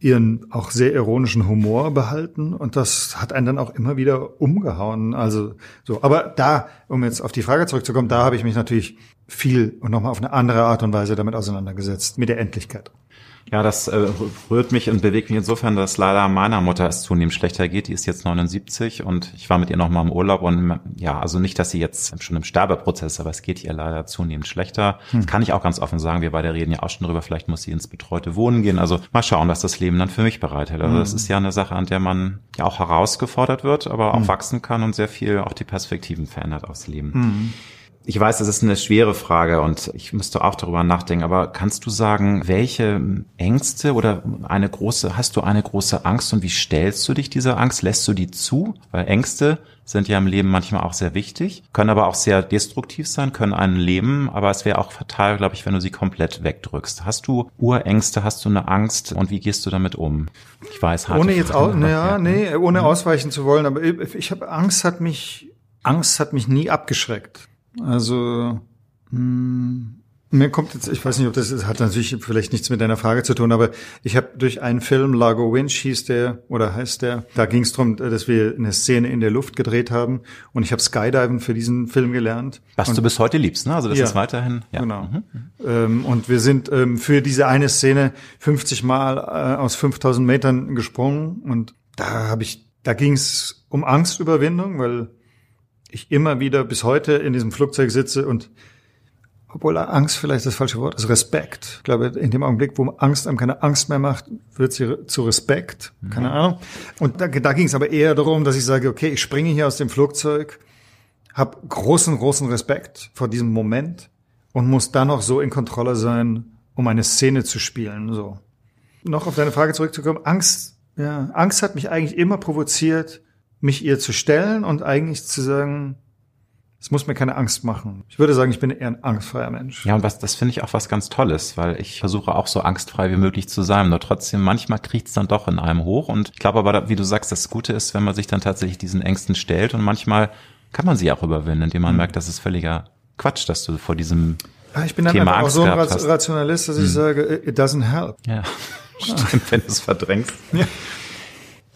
ihren auch sehr ironischen Humor behalten und das hat einen dann auch immer wieder umgehauen. Also so, aber da, um jetzt auf die Frage zurückzukommen, da habe ich mich natürlich viel und nochmal auf eine andere Art und Weise damit auseinandergesetzt, mit der Endlichkeit. Ja, das äh, rührt mich und bewegt mich insofern, dass leider meiner Mutter es zunehmend schlechter geht. Die ist jetzt 79 und ich war mit ihr noch mal im Urlaub und ja, also nicht, dass sie jetzt schon im Sterbeprozess, aber es geht ihr leider zunehmend schlechter. Hm. Das kann ich auch ganz offen sagen. Wir beide reden ja auch schon drüber. Vielleicht muss sie ins betreute Wohnen gehen. Also mal schauen, was das Leben dann für mich bereithält. Also hm. das ist ja eine Sache, an der man ja auch herausgefordert wird, aber auch hm. wachsen kann und sehr viel auch die Perspektiven verändert aufs Leben. Hm. Ich weiß, das ist eine schwere Frage und ich müsste auch darüber nachdenken, aber kannst du sagen, welche Ängste oder eine große, hast du eine große Angst und wie stellst du dich dieser Angst? Lässt du die zu? Weil Ängste sind ja im Leben manchmal auch sehr wichtig, können aber auch sehr destruktiv sein, können einen leben, aber es wäre auch fatal, glaube ich, wenn du sie komplett wegdrückst. Hast du Urängste, hast du eine Angst und wie gehst du damit um? Ich weiß, harte ohne jetzt auch, naja, nee, ohne ausweichen zu wollen, aber ich habe Angst hat mich Angst hat mich nie abgeschreckt. Also mh, hm, Mir kommt jetzt, ich weiß nicht, ob das ist, hat natürlich vielleicht nichts mit deiner Frage zu tun, aber ich habe durch einen Film, Lago Winch hieß der oder heißt der, da ging es darum, dass wir eine Szene in der Luft gedreht haben und ich habe Skydiven für diesen Film gelernt. Was und, du bis heute liebst, ne? Also das ja, ist weiterhin. Ja. Genau. Mhm. Ähm, und wir sind ähm, für diese eine Szene 50 Mal äh, aus 5000 Metern gesprungen und da habe ich, da ging es um Angstüberwindung, weil ich immer wieder bis heute in diesem Flugzeug sitze und obwohl Angst vielleicht das falsche Wort ist, Respekt. Ich glaube, in dem Augenblick, wo Angst einem keine Angst mehr macht, wird sie zu Respekt. Keine mhm. Ahnung. Und da, da ging es aber eher darum, dass ich sage, okay, ich springe hier aus dem Flugzeug, habe großen, großen Respekt vor diesem Moment und muss dann noch so in Kontrolle sein, um eine Szene zu spielen. So. Noch auf deine Frage zurückzukommen. Angst, ja, Angst hat mich eigentlich immer provoziert, mich ihr zu stellen und eigentlich zu sagen, es muss mir keine Angst machen. Ich würde sagen, ich bin eher ein angstfreier Mensch. Ja, und was, das finde ich auch was ganz Tolles, weil ich versuche auch so angstfrei wie möglich zu sein. Nur trotzdem, manchmal kriegt es dann doch in einem hoch. Und ich glaube aber, wie du sagst, das Gute ist, wenn man sich dann tatsächlich diesen Ängsten stellt und manchmal kann man sie auch überwinden, indem man mhm. merkt, das ist völliger Quatsch, dass du vor diesem ja, ich bin dann Thema auch so ein Rationalist, dass ich hm. sage, it doesn't help. Ja, [laughs] stimmt, wenn du es verdrängst. Ja.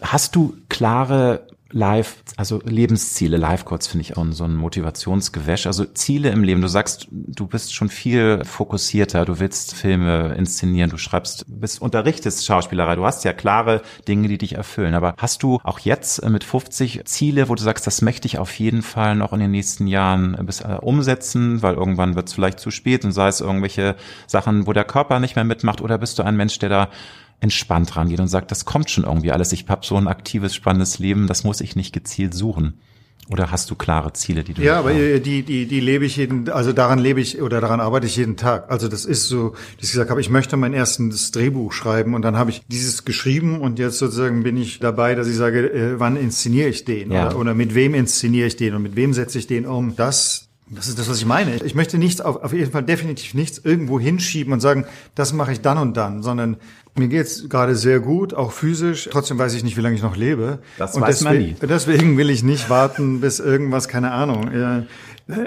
Hast du klare Live, also Lebensziele, Live Codes finde ich auch so ein Motivationsgewäsch. Also Ziele im Leben. Du sagst, du bist schon viel fokussierter, du willst Filme inszenieren, du schreibst, bist unterrichtest Schauspielerei. Du hast ja klare Dinge, die dich erfüllen. Aber hast du auch jetzt mit 50 Ziele, wo du sagst, das möchte ich auf jeden Fall noch in den nächsten Jahren bis, äh, umsetzen, weil irgendwann wird es vielleicht zu spät und sei es irgendwelche Sachen, wo der Körper nicht mehr mitmacht oder bist du ein Mensch, der da entspannt rangeht und sagt, das kommt schon irgendwie alles. Ich habe so ein aktives, spannendes Leben, das muss ich nicht gezielt suchen. Oder hast du klare Ziele, die du Ja, aber die, die, die lebe ich jeden, also daran lebe ich oder daran arbeite ich jeden Tag. Also das ist so, dass ich gesagt habe, ich möchte mein erstes Drehbuch schreiben und dann habe ich dieses geschrieben und jetzt sozusagen bin ich dabei, dass ich sage, äh, wann inszeniere ich den ja. oder, oder mit wem inszeniere ich den und mit wem setze ich den um. Das das ist das, was ich meine. Ich möchte nichts, auf, auf jeden Fall definitiv nichts irgendwo hinschieben und sagen, das mache ich dann und dann, sondern mir geht's gerade sehr gut, auch physisch. Trotzdem weiß ich nicht, wie lange ich noch lebe. Das und weiß deswegen, man nie. [laughs] Deswegen will ich nicht warten, bis irgendwas, keine Ahnung.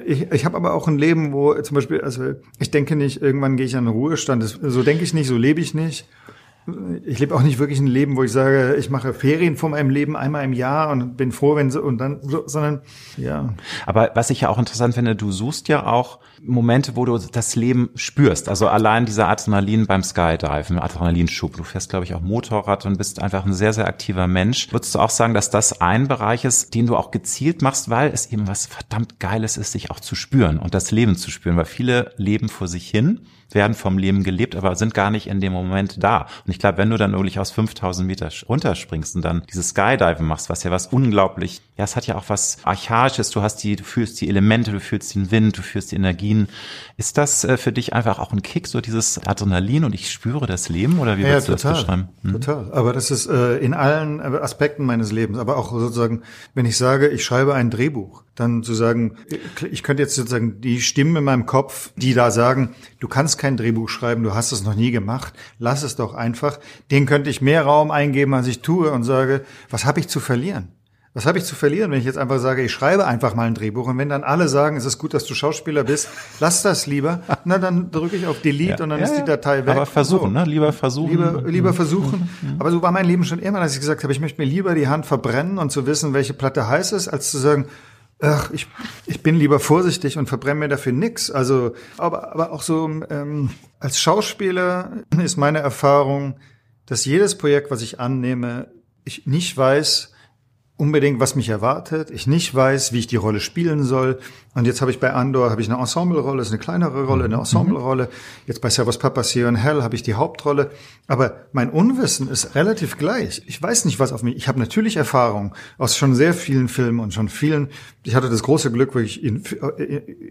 Ich, ich habe aber auch ein Leben, wo zum Beispiel, also ich denke nicht, irgendwann gehe ich an den Ruhestand. Das, so denke ich nicht, so lebe ich nicht ich lebe auch nicht wirklich ein Leben, wo ich sage, ich mache Ferien von meinem Leben einmal im Jahr und bin froh, wenn so und dann so, sondern ja. Aber was ich ja auch interessant finde, du suchst ja auch Momente, wo du das Leben spürst. Also allein dieser Adrenalin beim Skydiven, Adrenalinschub. Du fährst, glaube ich, auch Motorrad und bist einfach ein sehr, sehr aktiver Mensch. Würdest du auch sagen, dass das ein Bereich ist, den du auch gezielt machst, weil es eben was verdammt Geiles ist, sich auch zu spüren und das Leben zu spüren, weil viele leben vor sich hin werden vom Leben gelebt, aber sind gar nicht in dem Moment da. Und ich glaube, wenn du dann wirklich aus 5000 Meter runterspringst und dann dieses Skydiven machst, was ja was unglaublich, ja, es hat ja auch was Archaisches, du hast die, du fühlst die Elemente, du fühlst den Wind, du fühlst die Energien. Ist das äh, für dich einfach auch ein Kick, so dieses Adrenalin und ich spüre das Leben oder wie ja, würdest ja, total, du das beschreiben? Hm? Total. Aber das ist äh, in allen Aspekten meines Lebens, aber auch sozusagen, wenn ich sage, ich schreibe ein Drehbuch, dann zu sagen, ich könnte jetzt sozusagen die Stimmen in meinem Kopf, die da sagen, du kannst kein Drehbuch schreiben, du hast es noch nie gemacht, lass es doch einfach. Den könnte ich mehr Raum eingeben, als ich tue und sage, was habe ich zu verlieren? Was habe ich zu verlieren, wenn ich jetzt einfach sage, ich schreibe einfach mal ein Drehbuch und wenn dann alle sagen, es ist gut, dass du Schauspieler bist, lass das lieber, na dann drücke ich auf Delete ja. und dann ja, ist die Datei weg. Aber versuchen, so. ne? Lieber versuchen. Lieber, lieber versuchen. Aber so war mein Leben schon immer, dass ich gesagt habe, ich möchte mir lieber die Hand verbrennen und zu wissen, welche Platte heiß ist, als zu sagen, ach, ich, ich bin lieber vorsichtig und verbrenne mir dafür nix. Also, aber, aber auch so ähm, als Schauspieler ist meine Erfahrung, dass jedes Projekt, was ich annehme, ich nicht weiß, unbedingt, was mich erwartet. Ich nicht weiß, wie ich die Rolle spielen soll. Und jetzt habe ich bei Andor habe ich eine Ensemble-Rolle, ist eine kleinere Rolle, eine mhm. Ensemble-Rolle. Jetzt bei Servus Here in Hell habe ich die Hauptrolle. Aber mein Unwissen ist relativ gleich. Ich weiß nicht, was auf mich. Ich habe natürlich Erfahrung aus schon sehr vielen Filmen und schon vielen. Ich hatte das große Glück, wirklich in,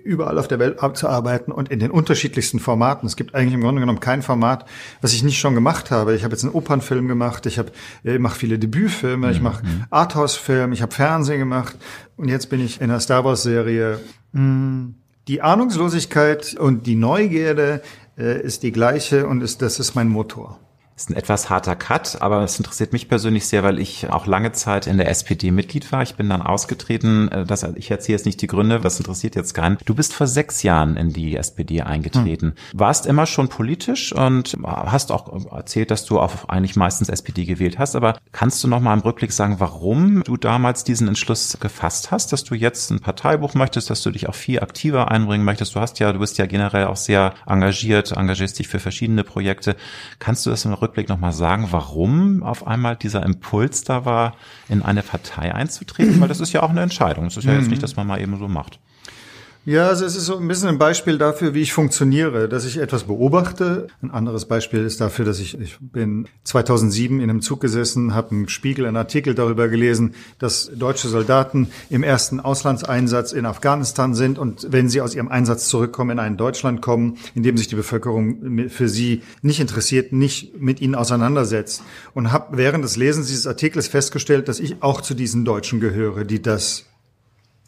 überall auf der Welt zu arbeiten und in den unterschiedlichsten Formaten. Es gibt eigentlich im Grunde genommen kein Format, was ich nicht schon gemacht habe. Ich habe jetzt einen Opernfilm gemacht. Ich habe, ich mache viele Debütfilme. Ich mache mhm. Arthouse Film, ich habe Fernsehen gemacht und jetzt bin ich in der Star Wars Serie. Hm, die Ahnungslosigkeit und die Neugierde äh, ist die gleiche und ist, das ist mein Motor. Ist ein etwas harter Cut, aber es interessiert mich persönlich sehr, weil ich auch lange Zeit in der SPD Mitglied war. Ich bin dann ausgetreten. Äh, das, ich erzähle jetzt nicht die Gründe, das interessiert jetzt keinen. Du bist vor sechs Jahren in die SPD eingetreten. Hm. Warst immer schon politisch und hast auch erzählt, dass du auch eigentlich meistens SPD gewählt hast. Aber kannst du noch mal im Rückblick sagen, warum du damals diesen Entschluss gefasst hast, dass du jetzt ein Parteibuch möchtest, dass du dich auch viel aktiver einbringen möchtest? Du hast ja, du bist ja generell auch sehr engagiert, engagierst dich für verschiedene Projekte. Kannst du das im Rückblick Rückblick nochmal sagen, warum auf einmal dieser Impuls da war, in eine Partei einzutreten? Weil das ist ja auch eine Entscheidung. Es ist ja jetzt mhm. nicht, dass man mal eben so macht. Ja, also es ist so ein bisschen ein Beispiel dafür, wie ich funktioniere, dass ich etwas beobachte. Ein anderes Beispiel ist dafür, dass ich, ich bin 2007 in einem Zug gesessen, habe im Spiegel einen Artikel darüber gelesen, dass deutsche Soldaten im ersten Auslandseinsatz in Afghanistan sind und wenn sie aus ihrem Einsatz zurückkommen, in ein Deutschland kommen, in dem sich die Bevölkerung für sie nicht interessiert, nicht mit ihnen auseinandersetzt. Und habe während des Lesens dieses Artikels festgestellt, dass ich auch zu diesen Deutschen gehöre, die das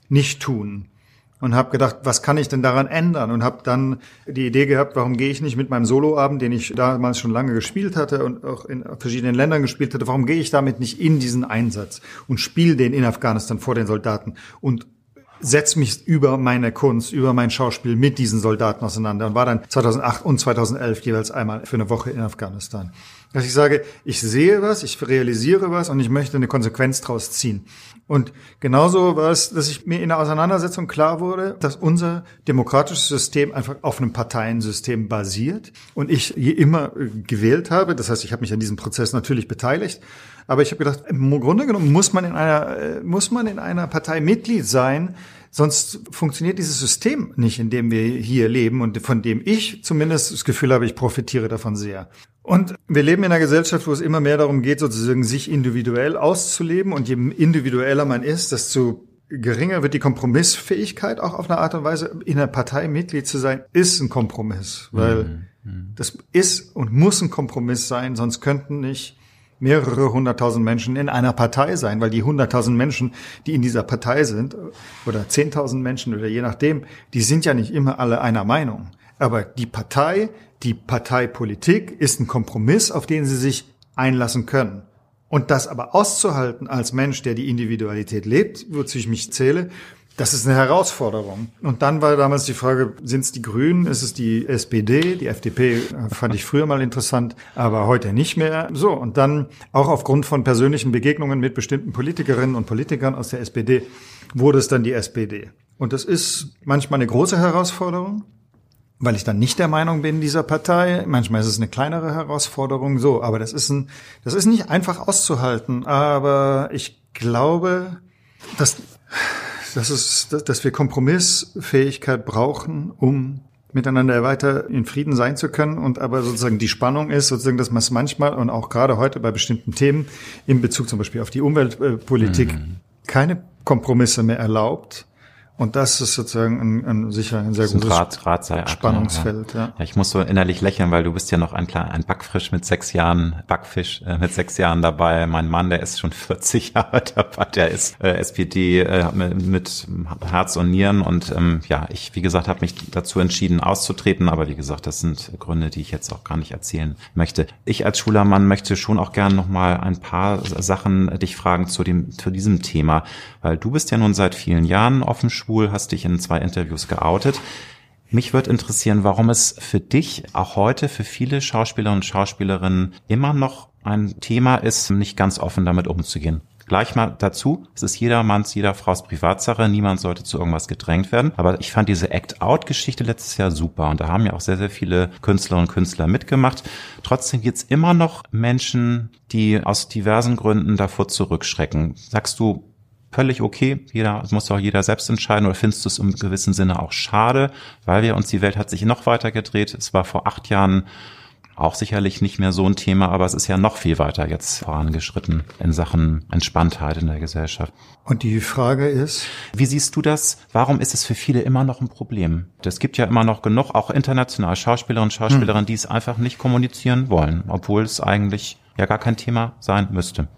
nicht tun und habe gedacht, was kann ich denn daran ändern? Und habe dann die Idee gehabt, warum gehe ich nicht mit meinem Soloabend, den ich damals schon lange gespielt hatte und auch in verschiedenen Ländern gespielt hatte, warum gehe ich damit nicht in diesen Einsatz und spiele den in Afghanistan vor den Soldaten und setze mich über meine Kunst, über mein Schauspiel mit diesen Soldaten auseinander und war dann 2008 und 2011 jeweils einmal für eine Woche in Afghanistan. Dass ich sage, ich sehe was, ich realisiere was und ich möchte eine Konsequenz draus ziehen. Und genauso war es, dass ich mir in der Auseinandersetzung klar wurde, dass unser demokratisches System einfach auf einem Parteiensystem basiert und ich je immer äh, gewählt habe. Das heißt, ich habe mich an diesem Prozess natürlich beteiligt. Aber ich habe gedacht, im Grunde genommen muss man in einer, äh, muss man in einer Partei Mitglied sein, Sonst funktioniert dieses System nicht, in dem wir hier leben und von dem ich zumindest das Gefühl habe, ich profitiere davon sehr. Und wir leben in einer Gesellschaft, wo es immer mehr darum geht, sozusagen sich individuell auszuleben. Und je individueller man ist, desto geringer wird die Kompromissfähigkeit auch auf eine Art und Weise. In einer Partei Mitglied zu sein, ist ein Kompromiss, weil mhm. mhm. das ist und muss ein Kompromiss sein, sonst könnten nicht mehrere hunderttausend Menschen in einer Partei sein, weil die hunderttausend Menschen, die in dieser Partei sind, oder zehntausend Menschen oder je nachdem, die sind ja nicht immer alle einer Meinung. Aber die Partei, die Parteipolitik ist ein Kompromiss, auf den sie sich einlassen können. Und das aber auszuhalten als Mensch, der die Individualität lebt, wozu ich mich zähle, das ist eine Herausforderung. Und dann war damals die Frage, sind es die Grünen, ist es die SPD? Die FDP äh, fand ich früher mal interessant, aber heute nicht mehr. So, und dann auch aufgrund von persönlichen Begegnungen mit bestimmten Politikerinnen und Politikern aus der SPD wurde es dann die SPD. Und das ist manchmal eine große Herausforderung, weil ich dann nicht der Meinung bin dieser Partei. Manchmal ist es eine kleinere Herausforderung, so. Aber das ist ein, das ist nicht einfach auszuhalten. Aber ich glaube, dass dass, es, dass wir Kompromissfähigkeit brauchen, um miteinander weiter in Frieden sein zu können. Und aber sozusagen die Spannung ist sozusagen, dass man es manchmal und auch gerade heute bei bestimmten Themen in Bezug zum Beispiel auf die Umweltpolitik mhm. keine Kompromisse mehr erlaubt, und das ist sozusagen ein, ein sicher ein sehr gutes Rat, Rat Spannungsfeld. Ja. Ja. ja. ich muss so innerlich lächeln, weil du bist ja noch ein, kleiner, ein Backfisch mit sechs Jahren, Backfisch äh, mit sechs Jahren dabei. Mein Mann, der ist schon [laughs] 40 Jahre dabei, der ist äh, SPD äh, mit, mit Herz und Nieren. Und ähm, ja, ich, wie gesagt, habe mich dazu entschieden, auszutreten. Aber wie gesagt, das sind Gründe, die ich jetzt auch gar nicht erzählen möchte. Ich als Schulermann möchte schon auch gerne noch mal ein paar Sachen dich fragen zu dem zu diesem Thema, weil du bist ja nun seit vielen Jahren offen schwul, hast dich in zwei Interviews geoutet. Mich würde interessieren, warum es für dich auch heute, für viele Schauspieler und Schauspielerinnen immer noch ein Thema ist, nicht ganz offen damit umzugehen. Gleich mal dazu, es ist jedermanns, jeder Frau's Privatsache, niemand sollte zu irgendwas gedrängt werden. Aber ich fand diese Act-Out-Geschichte letztes Jahr super und da haben ja auch sehr, sehr viele Künstlerinnen und Künstler mitgemacht. Trotzdem gibt es immer noch Menschen, die aus diversen Gründen davor zurückschrecken. Sagst du, völlig okay. Jeder, muss auch jeder selbst entscheiden. Oder findest du es im gewissen Sinne auch schade, weil wir uns, die Welt hat sich noch weiter gedreht. Es war vor acht Jahren auch sicherlich nicht mehr so ein Thema, aber es ist ja noch viel weiter jetzt vorangeschritten in Sachen Entspanntheit in der Gesellschaft. Und die Frage ist, wie siehst du das? Warum ist es für viele immer noch ein Problem? Es gibt ja immer noch genug, auch international Schauspielerinnen und Schauspielerinnen, hm. die es einfach nicht kommunizieren wollen, obwohl es eigentlich ja gar kein Thema sein müsste.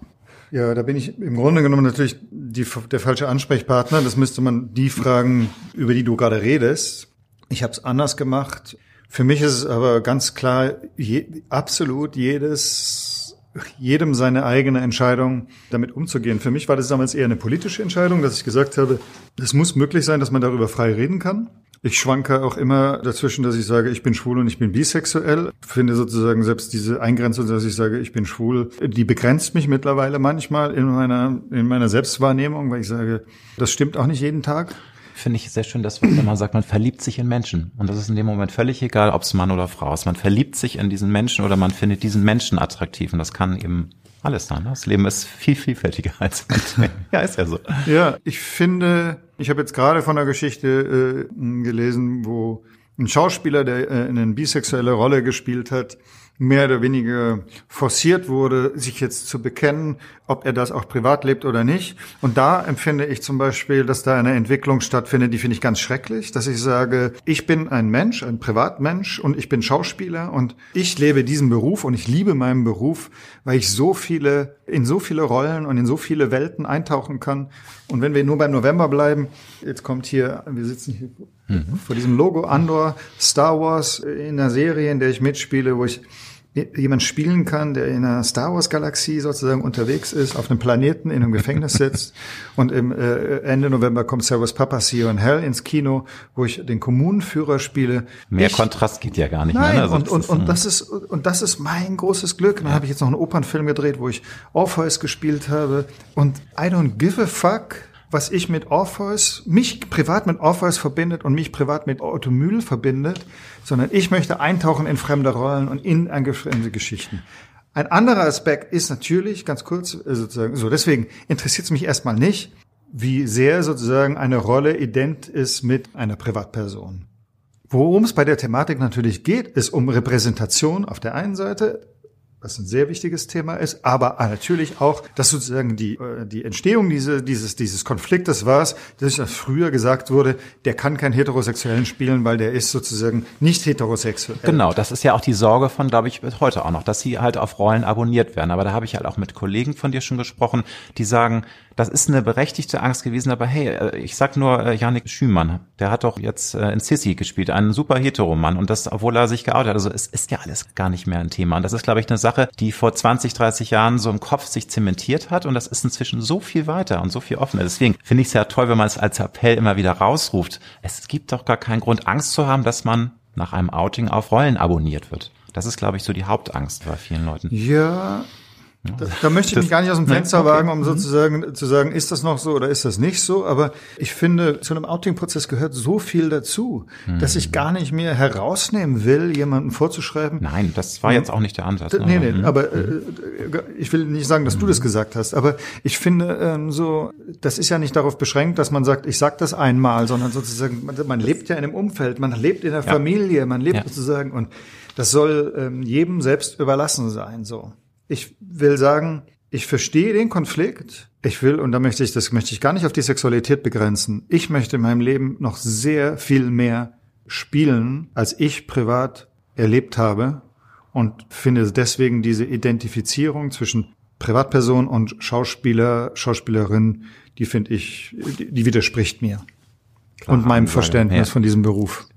Ja, da bin ich im Grunde genommen natürlich die, der falsche Ansprechpartner. Das müsste man die fragen, über die du gerade redest. Ich habe es anders gemacht. Für mich ist es aber ganz klar, je, absolut jedes, jedem seine eigene Entscheidung, damit umzugehen. Für mich war das damals eher eine politische Entscheidung, dass ich gesagt habe, es muss möglich sein, dass man darüber frei reden kann. Ich schwanke auch immer dazwischen, dass ich sage, ich bin schwul und ich bin bisexuell. Ich finde sozusagen selbst diese Eingrenzung, dass ich sage, ich bin schwul, die begrenzt mich mittlerweile manchmal in meiner, in meiner Selbstwahrnehmung, weil ich sage, das stimmt auch nicht jeden Tag finde ich sehr schön, dass man sagt, man verliebt sich in Menschen. Und das ist in dem Moment völlig egal, ob es Mann oder Frau ist. Man verliebt sich in diesen Menschen oder man findet diesen Menschen attraktiv. Und das kann eben alles sein. Ne? Das Leben ist viel vielfältiger als [laughs] ja, ist ja so. Ja, ich finde, ich habe jetzt gerade von einer Geschichte äh, gelesen, wo ein Schauspieler, der äh, eine bisexuelle Rolle gespielt hat, mehr oder weniger forciert wurde, sich jetzt zu bekennen, ob er das auch privat lebt oder nicht. Und da empfinde ich zum Beispiel, dass da eine Entwicklung stattfindet, die finde ich ganz schrecklich, dass ich sage, ich bin ein Mensch, ein Privatmensch und ich bin Schauspieler und ich lebe diesen Beruf und ich liebe meinen Beruf, weil ich so viele, in so viele Rollen und in so viele Welten eintauchen kann. Und wenn wir nur beim November bleiben, jetzt kommt hier, wir sitzen hier mhm. vor diesem Logo Andor, Star Wars in einer Serie, in der ich mitspiele, wo ich jemand spielen kann, der in einer Star Wars Galaxie sozusagen unterwegs ist, auf einem Planeten in einem Gefängnis sitzt [laughs] und im äh, Ende November kommt Servus Papa See in Hell ins Kino, wo ich den Kommunenführer spiele. Mehr ich, Kontrast geht ja gar nicht nein, mehr. Ne? Also und, und, und das ist und das ist mein großes Glück. Und dann ja. habe ich jetzt noch einen Opernfilm gedreht, wo ich Orpheus gespielt habe und I don't give a fuck was ich mit Orpheus, mich privat mit Orpheus verbindet und mich privat mit Otto Mühl verbindet, sondern ich möchte eintauchen in fremde Rollen und in fremde Geschichten. Ein anderer Aspekt ist natürlich, ganz kurz, äh, sozusagen, so, deswegen interessiert es mich erstmal nicht, wie sehr sozusagen eine Rolle ident ist mit einer Privatperson. Worum es bei der Thematik natürlich geht, ist um Repräsentation auf der einen Seite, was ein sehr wichtiges Thema ist, aber natürlich auch, dass sozusagen die, äh, die Entstehung diese, dieses, dieses Konfliktes war es, dass früher gesagt wurde, der kann keinen Heterosexuellen spielen, weil der ist sozusagen nicht heterosexuell. Genau, das ist ja auch die Sorge von, glaube ich, heute auch noch, dass sie halt auf Rollen abonniert werden. Aber da habe ich halt auch mit Kollegen von dir schon gesprochen, die sagen, das ist eine berechtigte Angst gewesen, aber hey, äh, ich sag nur äh, Janik Schümann, der hat doch jetzt in Sissy gespielt, einen super Heteromann und das, obwohl er sich geoutet hat. Also es ist ja alles gar nicht mehr ein Thema. Und das ist, glaube ich, eine Sache, die vor 20, 30 Jahren so im Kopf sich zementiert hat und das ist inzwischen so viel weiter und so viel offener. Deswegen finde ich es ja toll, wenn man es als Appell immer wieder rausruft. Es gibt doch gar keinen Grund, Angst zu haben, dass man nach einem Outing auf Rollen abonniert wird. Das ist, glaube ich, so die Hauptangst bei vielen Leuten. Ja, da, da möchte ich das, mich gar nicht aus dem Fenster okay. wagen, um mhm. sozusagen zu sagen, ist das noch so oder ist das nicht so. Aber ich finde, zu einem Outing-Prozess gehört so viel dazu, mhm. dass ich gar nicht mehr herausnehmen will, jemanden vorzuschreiben. Nein, das war jetzt auch nicht der Ansatz. Nee, nee, mhm. aber äh, ich will nicht sagen, dass du das mhm. gesagt hast. Aber ich finde, ähm, so, das ist ja nicht darauf beschränkt, dass man sagt, ich sag das einmal, sondern sozusagen, man, man lebt ja in einem Umfeld, man lebt in der ja. Familie, man lebt ja. sozusagen und das soll ähm, jedem selbst überlassen sein, so. Ich will sagen, ich verstehe den Konflikt. Ich will, und da möchte ich, das möchte ich gar nicht auf die Sexualität begrenzen. Ich möchte in meinem Leben noch sehr viel mehr spielen, als ich privat erlebt habe und finde deswegen diese Identifizierung zwischen Privatperson und Schauspieler, Schauspielerin, die finde ich, die, widerspricht mir Klar, und meinem Verständnis ja. von diesem Beruf.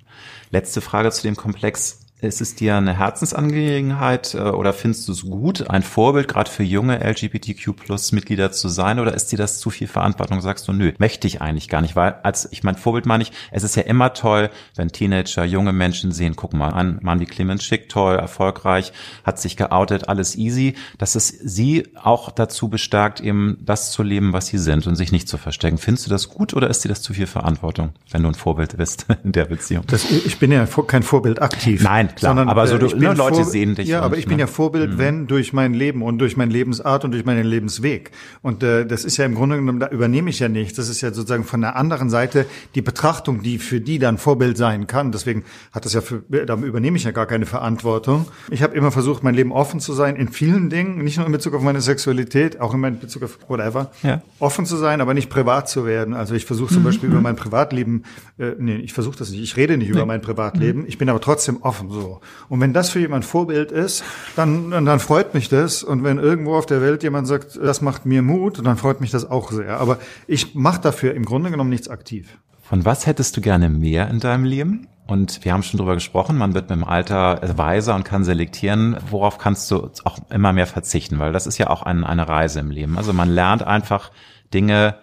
Letzte Frage zu dem Komplex ist es dir eine Herzensangelegenheit äh, oder findest du es gut, ein Vorbild gerade für junge LGBTQ-Plus-Mitglieder zu sein oder ist dir das zu viel Verantwortung? Sagst du, nö, möchte ich eigentlich gar nicht, weil als ich mein Vorbild meine ich, es ist ja immer toll, wenn Teenager, junge Menschen sehen, guck mal, ein Mann wie Clemens Schick, toll, erfolgreich, hat sich geoutet, alles easy, dass es sie auch dazu bestärkt, eben das zu leben, was sie sind und sich nicht zu verstecken. Findest du das gut oder ist dir das zu viel Verantwortung, wenn du ein Vorbild bist [laughs] in der Beziehung? Das, ich bin ja kein Vorbild aktiv. Nein, klar. Sondern, aber so, äh, du, ne, Leute sehen dich. Ja, und, aber ich bin ja Vorbild, mhm. wenn durch mein Leben und durch meine Lebensart und durch meinen Lebensweg. Und äh, das ist ja im Grunde genommen, da übernehme ich ja nicht. Das ist ja sozusagen von der anderen Seite die Betrachtung, die für die dann Vorbild sein kann. Deswegen hat das ja für, da übernehme ich ja gar keine Verantwortung. Ich habe immer versucht, mein Leben offen zu sein in vielen Dingen, nicht nur in Bezug auf meine Sexualität, auch in Bezug auf whatever. Ja. Offen zu sein, aber nicht privat zu werden. Also ich versuche zum mhm. Beispiel über mein Privatleben, äh, nee, ich versuche das nicht. Ich rede nicht nee. über mein Privatleben. Mhm. Ich bin aber trotzdem offen so. Und wenn das für jemand Vorbild ist, dann, dann freut mich das. Und wenn irgendwo auf der Welt jemand sagt, das macht mir Mut, dann freut mich das auch sehr. Aber ich mache dafür im Grunde genommen nichts aktiv. Von was hättest du gerne mehr in deinem Leben? Und wir haben schon drüber gesprochen, man wird mit dem Alter weiser und kann selektieren, worauf kannst du auch immer mehr verzichten, weil das ist ja auch ein, eine Reise im Leben. Also man lernt einfach Dinge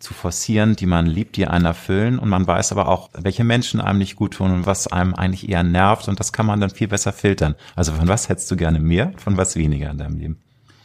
zu forcieren, die man liebt, die einen erfüllen und man weiß aber auch, welche Menschen einem nicht gut tun und was einem eigentlich eher nervt und das kann man dann viel besser filtern. Also von was hättest du gerne mehr, von was weniger in deinem Leben?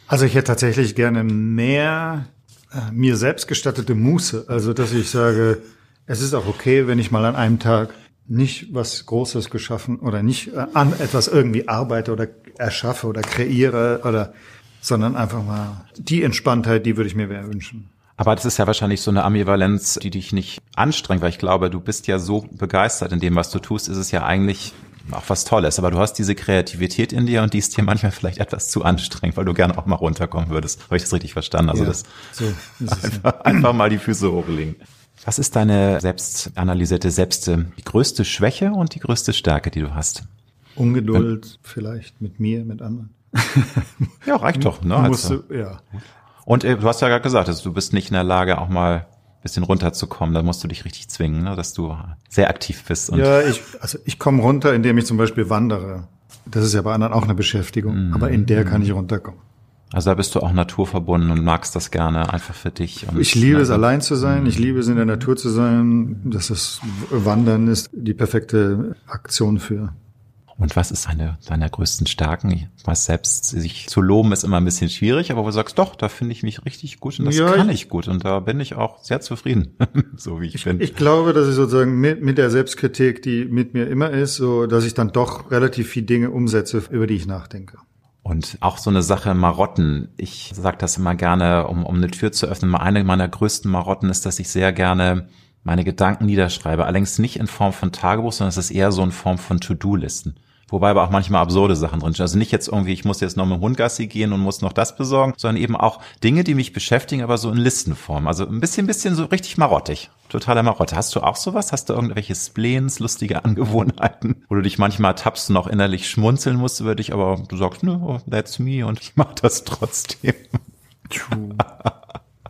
Also ich hätte tatsächlich gerne mehr äh, mir selbst gestattete Muße. Also dass ich sage, es ist auch okay, wenn ich mal an einem Tag nicht was Großes geschaffen oder nicht äh, an etwas irgendwie arbeite oder erschaffe oder kreiere oder sondern einfach mal die Entspanntheit, die würde ich mir wünschen. Aber das ist ja wahrscheinlich so eine Ambivalenz, die dich nicht anstrengt, weil ich glaube, du bist ja so begeistert in dem, was du tust, ist es ja eigentlich auch was Tolles. Aber du hast diese Kreativität in dir und die ist dir manchmal vielleicht etwas zu anstrengend, weil du gerne auch mal runterkommen würdest. Habe ich das richtig verstanden? Also ja, das so [laughs] einfach, einfach mal die Füße hochlegen. Was ist deine selbstanalysierte Selbste, die größte Schwäche und die größte Stärke, die du hast? Ungeduld Wenn, vielleicht mit mir, mit anderen. [laughs] ja, reicht doch. Ne? Also. ja. Und äh, du hast ja gerade gesagt, also du bist nicht in der Lage, auch mal ein bisschen runterzukommen. Da musst du dich richtig zwingen, ne? dass du sehr aktiv bist. Und ja, ich, also ich komme runter, indem ich zum Beispiel wandere. Das ist ja bei anderen auch eine Beschäftigung, mhm. aber in der kann ich runterkommen. Also da bist du auch naturverbunden und magst das gerne einfach für dich. ich liebe es, allein zu sein. Ich liebe es, in der Natur zu sein. Das ist, Wandern ist die perfekte Aktion für. Und was ist eine deiner größten Stärken? Ich weiß selbst, sich zu loben ist immer ein bisschen schwierig, aber wo du sagst, doch, da finde ich mich richtig gut und das ja, kann ich gut und da bin ich auch sehr zufrieden, [laughs] so wie ich, ich bin. Ich glaube, dass ich sozusagen mit, mit der Selbstkritik, die mit mir immer ist, so, dass ich dann doch relativ viele Dinge umsetze, über die ich nachdenke. Und auch so eine Sache Marotten. Ich sage das immer gerne, um, um eine Tür zu öffnen. Eine meiner größten Marotten ist, dass ich sehr gerne meine Gedanken niederschreibe. Allerdings nicht in Form von Tagebuch, sondern es ist eher so in Form von To-Do-Listen. Wobei aber auch manchmal absurde Sachen drinstehen. Also nicht jetzt irgendwie, ich muss jetzt noch mit dem Hund Gassi gehen und muss noch das besorgen, sondern eben auch Dinge, die mich beschäftigen, aber so in Listenform. Also ein bisschen, bisschen so richtig marottig. Totaler Marotte. Hast du auch sowas? Hast du irgendwelche Spleens, lustige [laughs] Angewohnheiten, wo du dich manchmal tappst und auch innerlich schmunzeln musst über dich, aber du sagst, no, that's me und ich mach das trotzdem. Ich [laughs]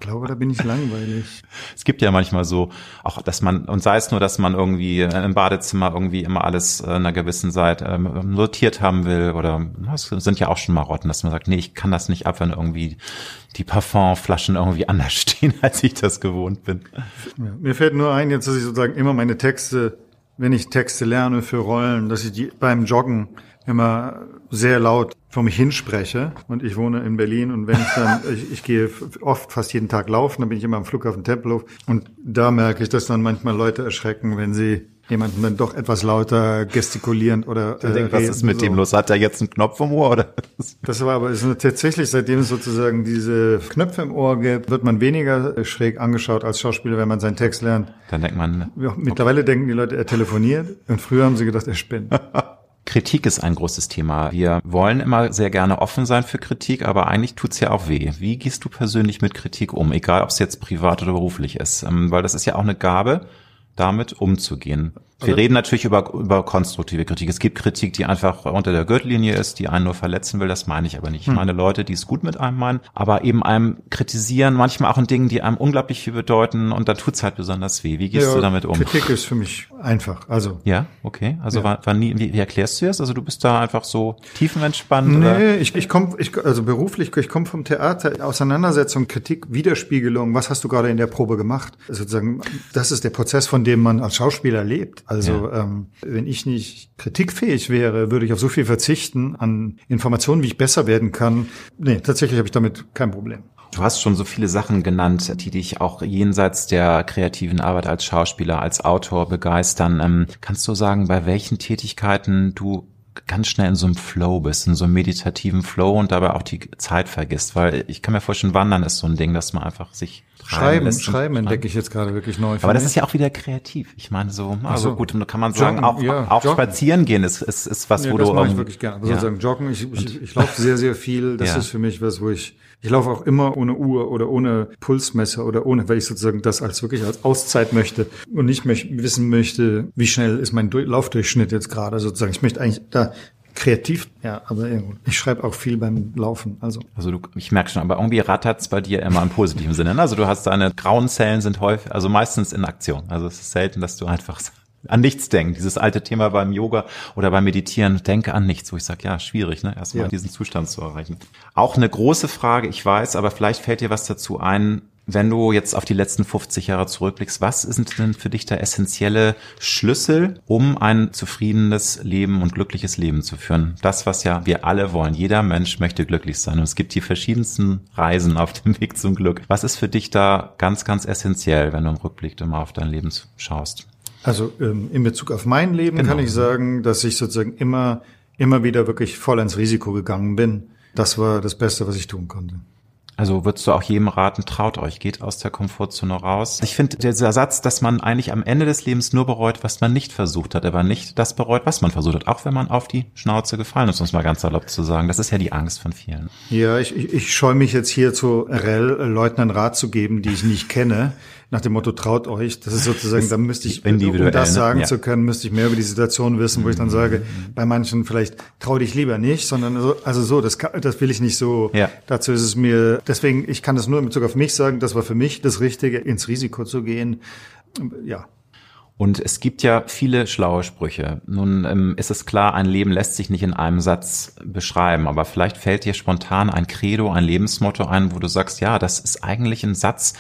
glaube, da bin ich langweilig. [laughs] Es gibt ja manchmal so, auch dass man, und sei es nur, dass man irgendwie im Badezimmer irgendwie immer alles in einer gewissen Seite ähm, notiert haben will oder es sind ja auch schon Marotten, dass man sagt, nee, ich kann das nicht ab, wenn irgendwie die Parfumflaschen irgendwie anders [laughs] stehen, als ich das gewohnt bin. Ja, mir fällt nur ein, jetzt, dass ich sozusagen immer meine Texte, wenn ich Texte lerne für Rollen, dass ich die beim Joggen immer sehr laut vor mich hinspreche. Und ich wohne in Berlin und wenn ich dann, [laughs] ich, ich gehe oft fast jeden Tag laufen, dann bin ich immer am Flughafen Tempelhof und da merke ich, dass dann manchmal Leute erschrecken, wenn sie jemanden dann doch etwas lauter gestikulierend oder äh, denkt, was ist mit so. dem los? Hat er jetzt einen Knopf im Ohr oder? Das war aber ist tatsächlich seitdem es sozusagen diese Knöpfe im Ohr gibt, wird man weniger schräg angeschaut als Schauspieler, wenn man seinen Text lernt. Dann denkt man. Ja, mittlerweile okay. denken die Leute, er telefoniert und früher haben sie gedacht, er spinnt. [laughs] Kritik ist ein großes Thema. Wir wollen immer sehr gerne offen sein für Kritik, aber eigentlich tut's ja auch weh. Wie gehst du persönlich mit Kritik um, egal ob es jetzt privat oder beruflich ist? Ähm, weil das ist ja auch eine Gabe, damit umzugehen. Wir reden natürlich über, über konstruktive Kritik. Es gibt Kritik, die einfach unter der Gürtellinie ist, die einen nur verletzen will. Das meine ich aber nicht. Ich hm. meine Leute, die es gut mit einem meinen, aber eben einem kritisieren, manchmal auch in Dingen, die einem unglaublich viel bedeuten und dann tut's halt besonders weh. Wie gehst ja, du damit um? Kritik ist für mich einfach. Also ja, okay. Also ja. War, war nie, wie, wie erklärst du das? Also du bist da einfach so tiefenentspannt? Nee, oder? ich, ich komme, ich, also beruflich, ich komme vom Theater, Auseinandersetzung, Kritik, Widerspiegelung. Was hast du gerade in der Probe gemacht? Sozusagen, das ist der Prozess, von dem man als Schauspieler lebt. Also ja. ähm, wenn ich nicht kritikfähig wäre, würde ich auf so viel verzichten an Informationen, wie ich besser werden kann. Nee, tatsächlich habe ich damit kein Problem. Du hast schon so viele Sachen genannt, die dich auch jenseits der kreativen Arbeit als Schauspieler, als Autor begeistern. Ähm, kannst du sagen, bei welchen Tätigkeiten du ganz schnell in so einem Flow bist, in so einem meditativen Flow und dabei auch die Zeit vergisst? Weil ich kann mir vorstellen, Wandern ist so ein Ding, dass man einfach sich Schreiben, Schreiben entdecke ich jetzt gerade wirklich neu. Aber das ist ja auch wieder kreativ. Ich meine so, also so. gut, kann man sagen, joggen, auch, ja, auch spazieren gehen ist, ist, ist was, ja, wo das du. Das mache ich wirklich gerne. Also ja. sagen, joggen, ich, ich, ich laufe sehr, sehr viel. Das ja. ist für mich was, wo ich, ich laufe auch immer ohne Uhr oder ohne Pulsmesser oder ohne, weil ich sozusagen das als wirklich als Auszeit möchte und nicht möchte, wissen möchte, wie schnell ist mein Laufdurchschnitt jetzt gerade sozusagen. Ich möchte eigentlich da kreativ, ja, aber ich schreibe auch viel beim Laufen. Also, also du, ich merke schon, aber irgendwie rattert's bei dir immer im positiven Sinne. Ne? Also du hast deine grauen Zellen sind häufig, also meistens in Aktion. Also es ist selten, dass du einfach an nichts denken. Dieses alte Thema beim Yoga oder beim Meditieren, denke an nichts, wo ich sage, ja, schwierig, ne? erstmal ja. diesen Zustand zu erreichen. Auch eine große Frage, ich weiß, aber vielleicht fällt dir was dazu ein, wenn du jetzt auf die letzten 50 Jahre zurückblickst, was sind denn für dich der essentielle Schlüssel, um ein zufriedenes Leben und glückliches Leben zu führen? Das, was ja wir alle wollen. Jeder Mensch möchte glücklich sein. Und es gibt die verschiedensten Reisen auf dem Weg zum Glück. Was ist für dich da ganz, ganz essentiell, wenn du im Rückblick immer auf dein Leben schaust? Also ähm, in Bezug auf mein Leben genau. kann ich sagen, dass ich sozusagen immer, immer wieder wirklich voll ins Risiko gegangen bin. Das war das Beste, was ich tun konnte. Also würdest du auch jedem raten, traut euch, geht aus der Komfortzone raus. Ich finde dieser Satz, dass man eigentlich am Ende des Lebens nur bereut, was man nicht versucht hat, aber nicht das bereut, was man versucht hat, auch wenn man auf die Schnauze gefallen ist, um es mal ganz salopp zu sagen. Das ist ja die Angst von vielen. Ja, ich, ich, ich scheue mich jetzt hier zu RL Leuten einen Rat zu geben, die ich nicht kenne nach dem Motto traut euch. Das ist sozusagen, da müsste ich, um das sagen ja. zu können, müsste ich mehr über die Situation wissen, wo ich dann sage, bei manchen vielleicht trau dich lieber nicht, sondern so, also so, das, kann, das will ich nicht so. Ja. Dazu ist es mir, deswegen, ich kann das nur in Bezug auf mich sagen, das war für mich das Richtige, ins Risiko zu gehen. Ja, und es gibt ja viele schlaue Sprüche. Nun ähm, ist es klar, ein Leben lässt sich nicht in einem Satz beschreiben, aber vielleicht fällt dir spontan ein Credo, ein Lebensmotto ein, wo du sagst, ja, das ist eigentlich ein Satz,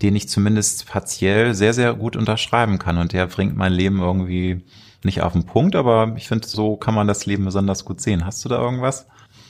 den ich zumindest partiell sehr, sehr gut unterschreiben kann und der bringt mein Leben irgendwie nicht auf den Punkt, aber ich finde, so kann man das Leben besonders gut sehen. Hast du da irgendwas?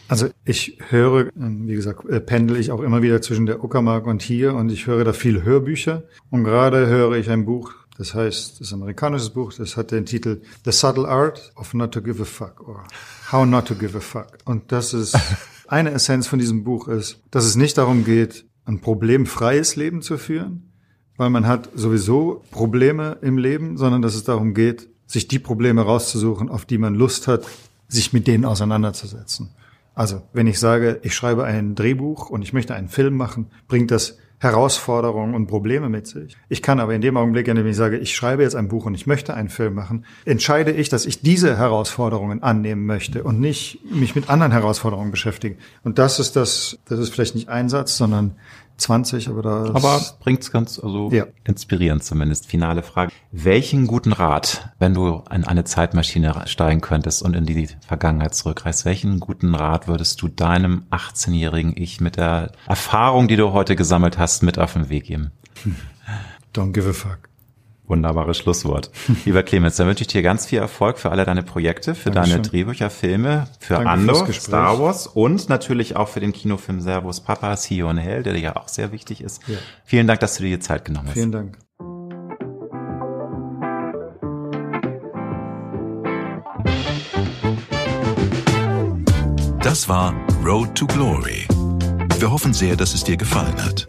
Also ich höre, wie gesagt, äh, pendel ich auch immer wieder zwischen der Uckermark und hier und ich höre da viele Hörbücher und gerade höre ich ein Buch das heißt, das ist ein amerikanisches Buch, das hat den Titel The Subtle Art of Not to Give a Fuck or How Not to Give a Fuck. Und das ist [laughs] eine Essenz von diesem Buch ist, dass es nicht darum geht, ein problemfreies Leben zu führen, weil man hat sowieso Probleme im Leben, sondern dass es darum geht, sich die Probleme rauszusuchen, auf die man Lust hat, sich mit denen auseinanderzusetzen. Also, wenn ich sage, ich schreibe ein Drehbuch und ich möchte einen Film machen, bringt das Herausforderungen und Probleme mit sich. Ich kann aber in dem Augenblick, in dem ich sage, ich schreibe jetzt ein Buch und ich möchte einen Film machen, entscheide ich, dass ich diese Herausforderungen annehmen möchte und nicht mich mit anderen Herausforderungen beschäftigen. Und das ist das, das ist vielleicht nicht Einsatz, sondern 20, aber da Aber bringt's ganz, also ja. inspirierend zumindest. Finale Frage. Welchen guten Rat, wenn du in eine Zeitmaschine steigen könntest und in die Vergangenheit zurückreist, welchen guten Rat würdest du deinem 18-jährigen Ich mit der Erfahrung, die du heute gesammelt hast, mit auf den Weg geben? Don't give a fuck. Wunderbares Schlusswort. [laughs] Lieber Clemens, dann wünsche ich dir ganz viel Erfolg für alle deine Projekte, für Dankeschön. deine Drehbücher, Filme, für Danke Ando, Star Wars und natürlich auch für den Kinofilm Servus Papa, See You on Hell, der dir ja auch sehr wichtig ist. Ja. Vielen Dank, dass du dir die Zeit genommen hast. Vielen Dank. Das war Road to Glory. Wir hoffen sehr, dass es dir gefallen hat.